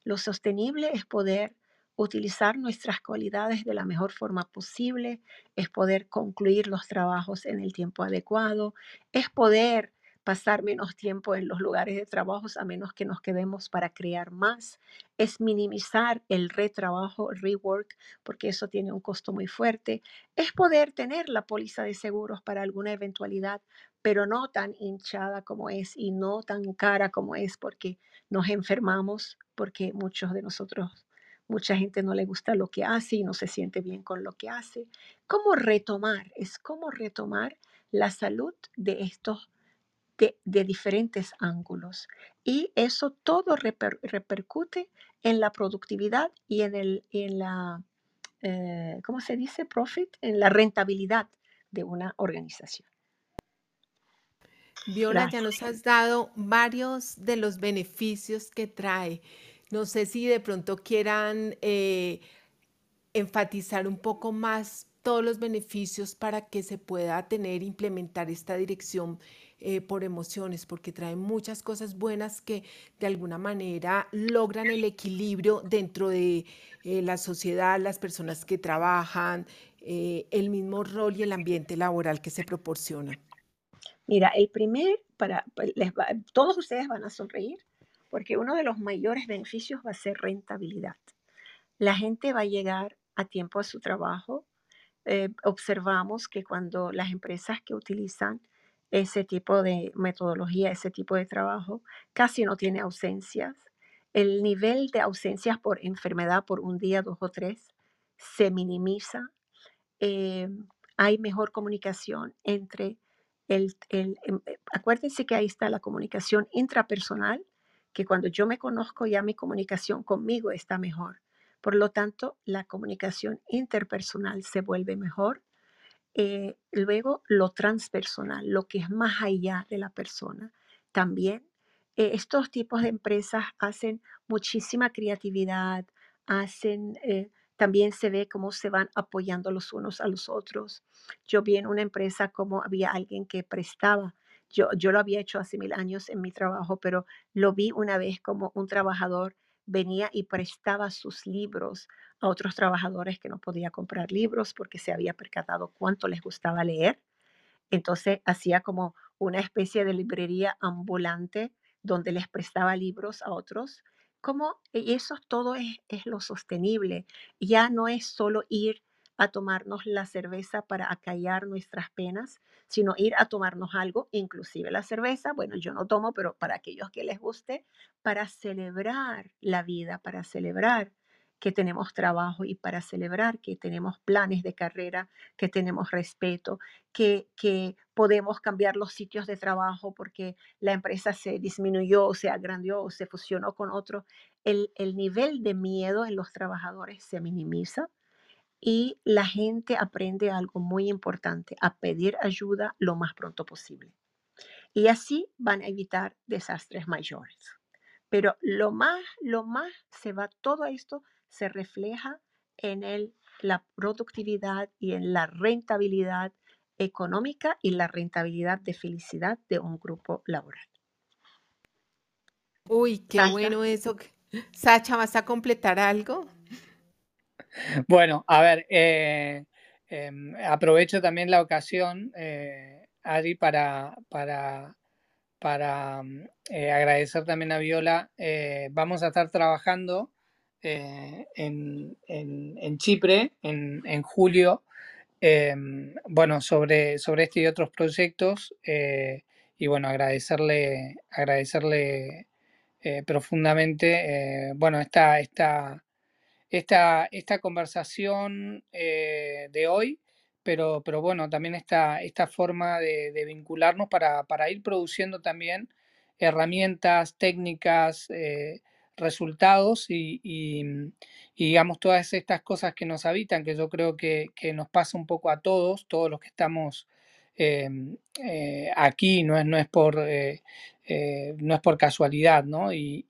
Lo sostenible es poder utilizar nuestras cualidades de la mejor forma posible, es poder concluir los trabajos en el tiempo adecuado, es poder pasar menos tiempo en los lugares de trabajo a menos que nos quedemos para crear más, es minimizar el retrabajo, el rework, porque eso tiene un costo muy fuerte, es poder tener la póliza de seguros para alguna eventualidad, pero no tan hinchada como es y no tan cara como es porque nos enfermamos, porque muchos de nosotros Mucha gente no le gusta lo que hace y no se siente bien con lo que hace. ¿Cómo retomar? Es cómo retomar la salud de estos, de, diferentes ángulos. Y eso todo repercute en la productividad y en, el, en la, eh, ¿cómo se dice? Profit, en la rentabilidad de una organización. Viola, ya nos has dado varios de los beneficios que trae no sé si de pronto quieran eh, enfatizar un poco más todos los beneficios para que se pueda tener, implementar esta dirección eh, por emociones, porque trae muchas cosas buenas que de alguna manera logran el equilibrio dentro de eh, la sociedad, las personas que trabajan, el mismo rol y el ambiente laboral que se proporciona. Mira, el primer, para, les todos ustedes van a sonreír, porque uno de los mayores beneficios va a ser rentabilidad. La gente va a llegar a tiempo a su trabajo. Eh, observamos que cuando las empresas que utilizan ese tipo de metodología, ese tipo de trabajo, casi no tiene ausencias. El nivel de ausencias por enfermedad por un día, dos o tres, se minimiza. Eh, hay mejor comunicación entre el, el, em, eh, acuérdense que ahí está la comunicación intrapersonal, que cuando yo me conozco ya mi comunicación conmigo está mejor. Por lo tanto, la comunicación interpersonal se vuelve mejor. Eh, luego, lo transpersonal, lo que es más allá de la persona. También eh, estos tipos de empresas hacen muchísima creatividad, hacen, eh, también se ve cómo se van apoyando los unos a los otros. Yo vi en una empresa como había alguien que prestaba. Yo, yo lo había hecho hace mil años en mi trabajo, pero lo vi una vez como un trabajador venía y prestaba sus libros a otros trabajadores que no podía comprar libros porque se había percatado cuánto les gustaba leer. Entonces hacía como una especie de librería ambulante donde les prestaba libros a otros. Como y eso todo es, es lo sostenible. Ya no es solo ir a tomarnos la cerveza para acallar nuestras penas, sino ir a tomarnos algo, inclusive la cerveza, bueno, yo no tomo, pero para aquellos que les guste, para celebrar la vida, para celebrar que tenemos trabajo y para celebrar que tenemos planes de carrera, que tenemos respeto, que, que podemos cambiar los sitios de trabajo porque la empresa se disminuyó, se agrandió o se fusionó con otro. El, el nivel de miedo en los trabajadores se minimiza y la gente aprende algo muy importante, a pedir ayuda lo más pronto posible. Y así van a evitar desastres mayores. Pero lo más, lo más se va, todo esto se refleja en el, la productividad y en la rentabilidad económica y la rentabilidad de felicidad de un grupo laboral. Uy, qué bueno eso. Sacha, ¿vas a completar algo? Bueno, a ver, eh, em, aprovecho también la ocasión, eh, Ari, para, para, para mm, eh, agradecer también a Viola. vamos a estar trabajando en, en, Chipre en, en julio, em, bueno, sobre, sobre este y otros proyectos. y bueno, agradecerle, agradecerle profundamente, bueno, esta, esta esta, esta conversación eh, de hoy, pero, pero bueno, también esta, esta forma de, vincularnos para, ir produciendo también herramientas, técnicas, eh, resultados y, digamos todas estas cosas que nos habitan, que yo creo que, nos pasa un poco a todos, todos los que estamos em, eh, aquí, no es, no es por... no es por casualidad, ¿no? y,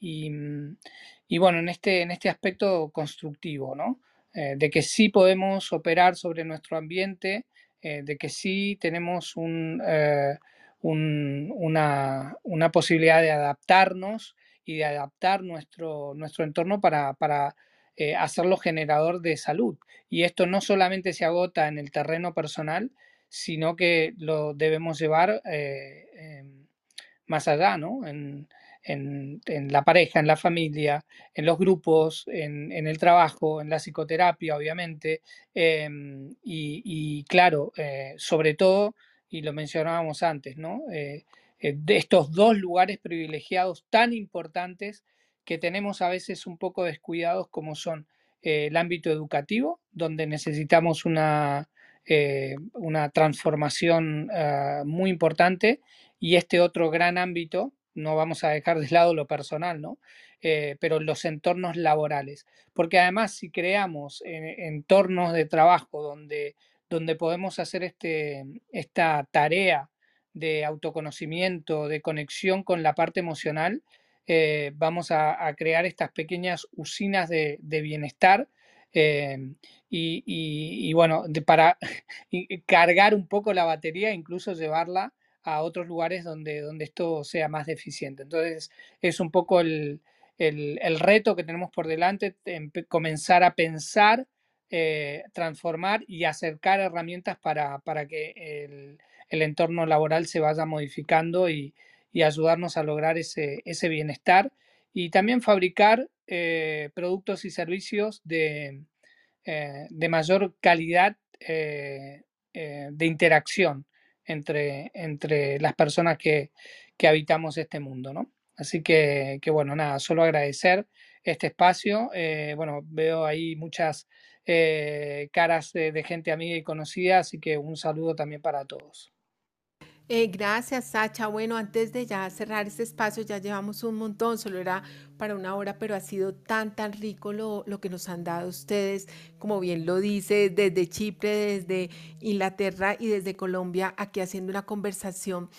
y bueno, en este, en este aspecto constructivo, ¿no? Eh, de que sí podemos operar sobre nuestro ambiente, eh, de que sí tenemos eh, un, una, una, posibilidad de adaptarnos y de adaptar nuestro, nuestro entorno para, para hacerlo generador de salud. Y esto no solamente se agota en el terreno personal, sino que lo debemos llevar más allá, ¿no? En, en, la pareja, en la familia, en los grupos, en, el trabajo, en la psicoterapia, obviamente. Em, y, claro, eh, sobre todo, y lo mencionábamos antes, ¿no? Eh, eh, de estos dos lugares privilegiados tan importantes que tenemos a veces un poco descuidados como son el ámbito educativo, donde necesitamos una, una transformación ah, muy importante, y este otro gran ámbito no vamos a dejar de lado lo personal, ¿no? Eh, pero los entornos laborales. Porque además si creamos entornos de trabajo donde, donde podemos hacer este, esta tarea de autoconocimiento, de conexión con la parte emocional, eh, vamos a, crear estas pequeñas usinas de, bienestar eh, y, bueno, para cargar un poco la batería, incluso llevarla a otros lugares donde, donde esto sea más deficiente. Entonces, es un poco el, reto que tenemos por delante, comenzar a pensar, eh, transformar y acercar herramientas para, que el, entorno laboral se vaya modificando y, ayudarnos a lograr ese, bienestar y también fabricar eh, productos y servicios de, eh, de mayor calidad de interacción entre, entre las personas que, habitamos este mundo, ¿no? Así que, bueno, nada, solo agradecer este espacio. Eh, bueno, veo ahí muchas eh, caras de, gente amiga y conocida, así que un saludo también para todos. Eh, gracias, Sacha. Bueno, antes de ya cerrar este espacio, ya llevamos un montón, solo era para una hora, pero ha sido tan, tan rico lo, lo que nos han dado ustedes, como bien lo dice, desde Chipre, desde Inglaterra y desde Colombia, aquí haciendo una conversación.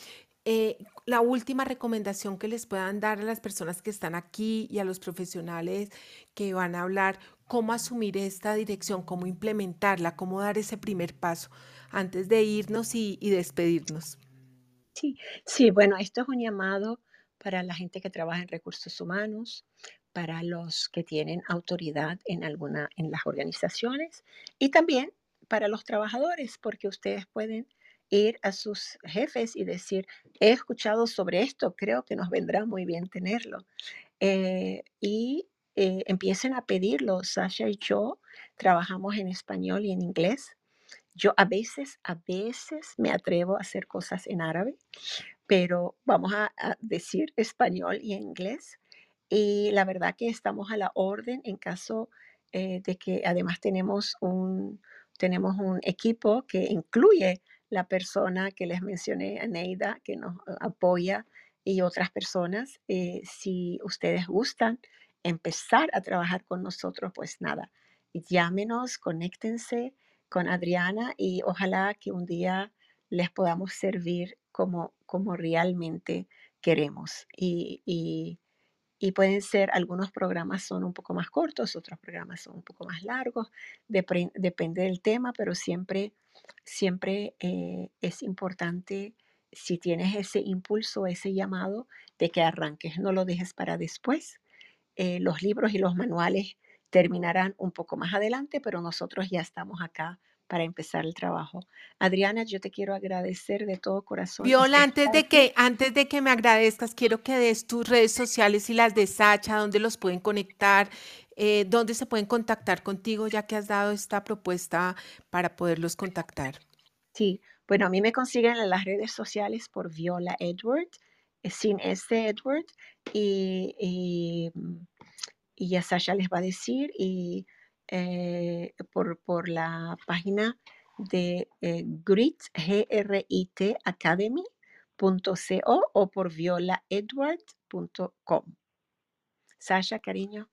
Eh, la última recomendación que les puedan dar a las personas que están aquí y a los profesionales que van a hablar, cómo asumir esta dirección, cómo implementarla, cómo dar ese primer paso antes de irnos y despedirnos. Sí, sí, bueno, esto es un llamado para la gente que trabaja en recursos humanos, para los que tienen autoridad en alguna en las organizaciones y también para los trabajadores, porque ustedes pueden ir a sus jefes y decir, he escuchado sobre esto, creo que nos vendrá muy bien tenerlo. Eh, y eh, empiecen a pedirlo. Sasha y yo trabajamos en español y en inglés yo a veces, a veces me atrevo a hacer cosas en árabe, pero vamos a, decir español y inglés. Y la verdad que estamos a la orden en caso eh, de que además tenemos un, tenemos un equipo que incluye la persona que les mencioné, Neida, que nos apoya y otras personas. Eh, si ustedes gustan empezar a trabajar con nosotros, pues nada, llámenos, conéctense con Adriana y ojalá que un día les podamos servir como, como realmente queremos. Y, y, pueden ser, algunos programas son un poco más cortos, otros programas son un poco más largos, depende del tema, pero siempre, siempre eh, es importante si tienes ese impulso, ese llamado de que arranques, no lo dejes para después. Eh, los libros y los manuales terminarán un poco más adelante, pero nosotros ya estamos acá para empezar el trabajo. Adriana, yo te quiero agradecer de todo corazón. Viola, antes de que antes de que me agradezcas, quiero que des tus redes sociales y las de Sacha, dónde los pueden conectar, eh, dónde se pueden contactar contigo, ya que has dado esta propuesta para poderlos contactar. Sí, bueno, a mí me consiguen en las redes sociales por Viola Edward, eh, sin este Edward, y, y mm, y ya Sasha les va a decir y eh, por, por, la página de eh, Grit, G-R-I-T o por violaedward.com. Sasha, cariño.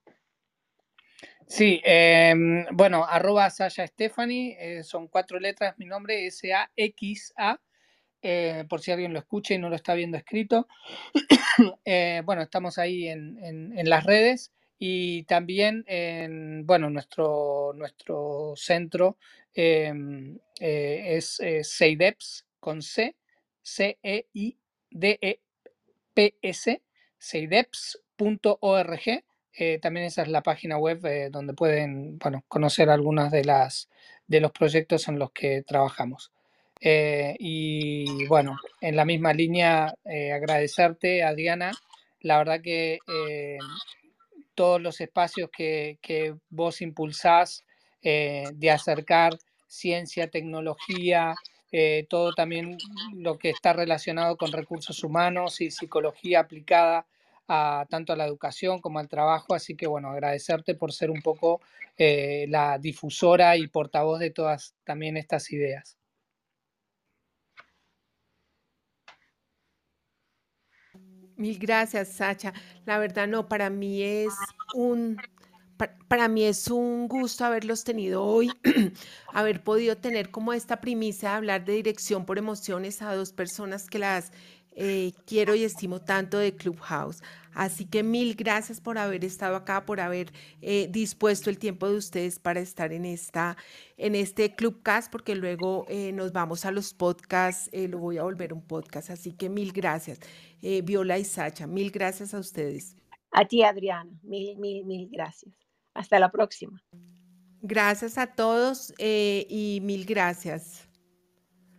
Sí, em, bueno, arroba Sasha Stephanie, eh, son cuatro letras, mi nombre S-A-X-A, por si alguien lo escucha y no lo está viendo escrito. bueno, estamos ahí en, en las redes. Y también en, bueno, nuestro, nuestro centro em, eh, es eh, con C, C-E-I-D-E-P-S. Eh, también esa es la página web donde pueden bueno, conocer algunos de, las, de los proyectos en los que trabajamos. y bueno, en la misma línea, agradecerte, Adriana. La verdad que todos los espacios que, vos impulsás eh, de acercar ciencia, tecnología, eh, todo también lo que está relacionado con recursos humanos y psicología aplicada a, tanto a la educación como al trabajo. Así que bueno, agradecerte por ser un poco eh, la difusora y portavoz de todas también estas ideas. Mil gracias, Sacha. La verdad, no, para mí es un, para, mí es un gusto haberlos tenido hoy, haber podido tener como esta primicia de hablar de dirección por emociones a dos personas que las eh, quiero y estimo tanto de Clubhouse. Así que mil gracias por haber estado acá, por haber eh, dispuesto el tiempo de ustedes para estar en, esta, en este Clubcast, porque luego eh, nos vamos a los podcasts, lo voy a volver un podcast. Así que mil gracias. Viola y Sacha, mil gracias a ustedes. A ti, Adriana, mil, mil, mil gracias. Hasta la próxima. Gracias a todos y mil gracias.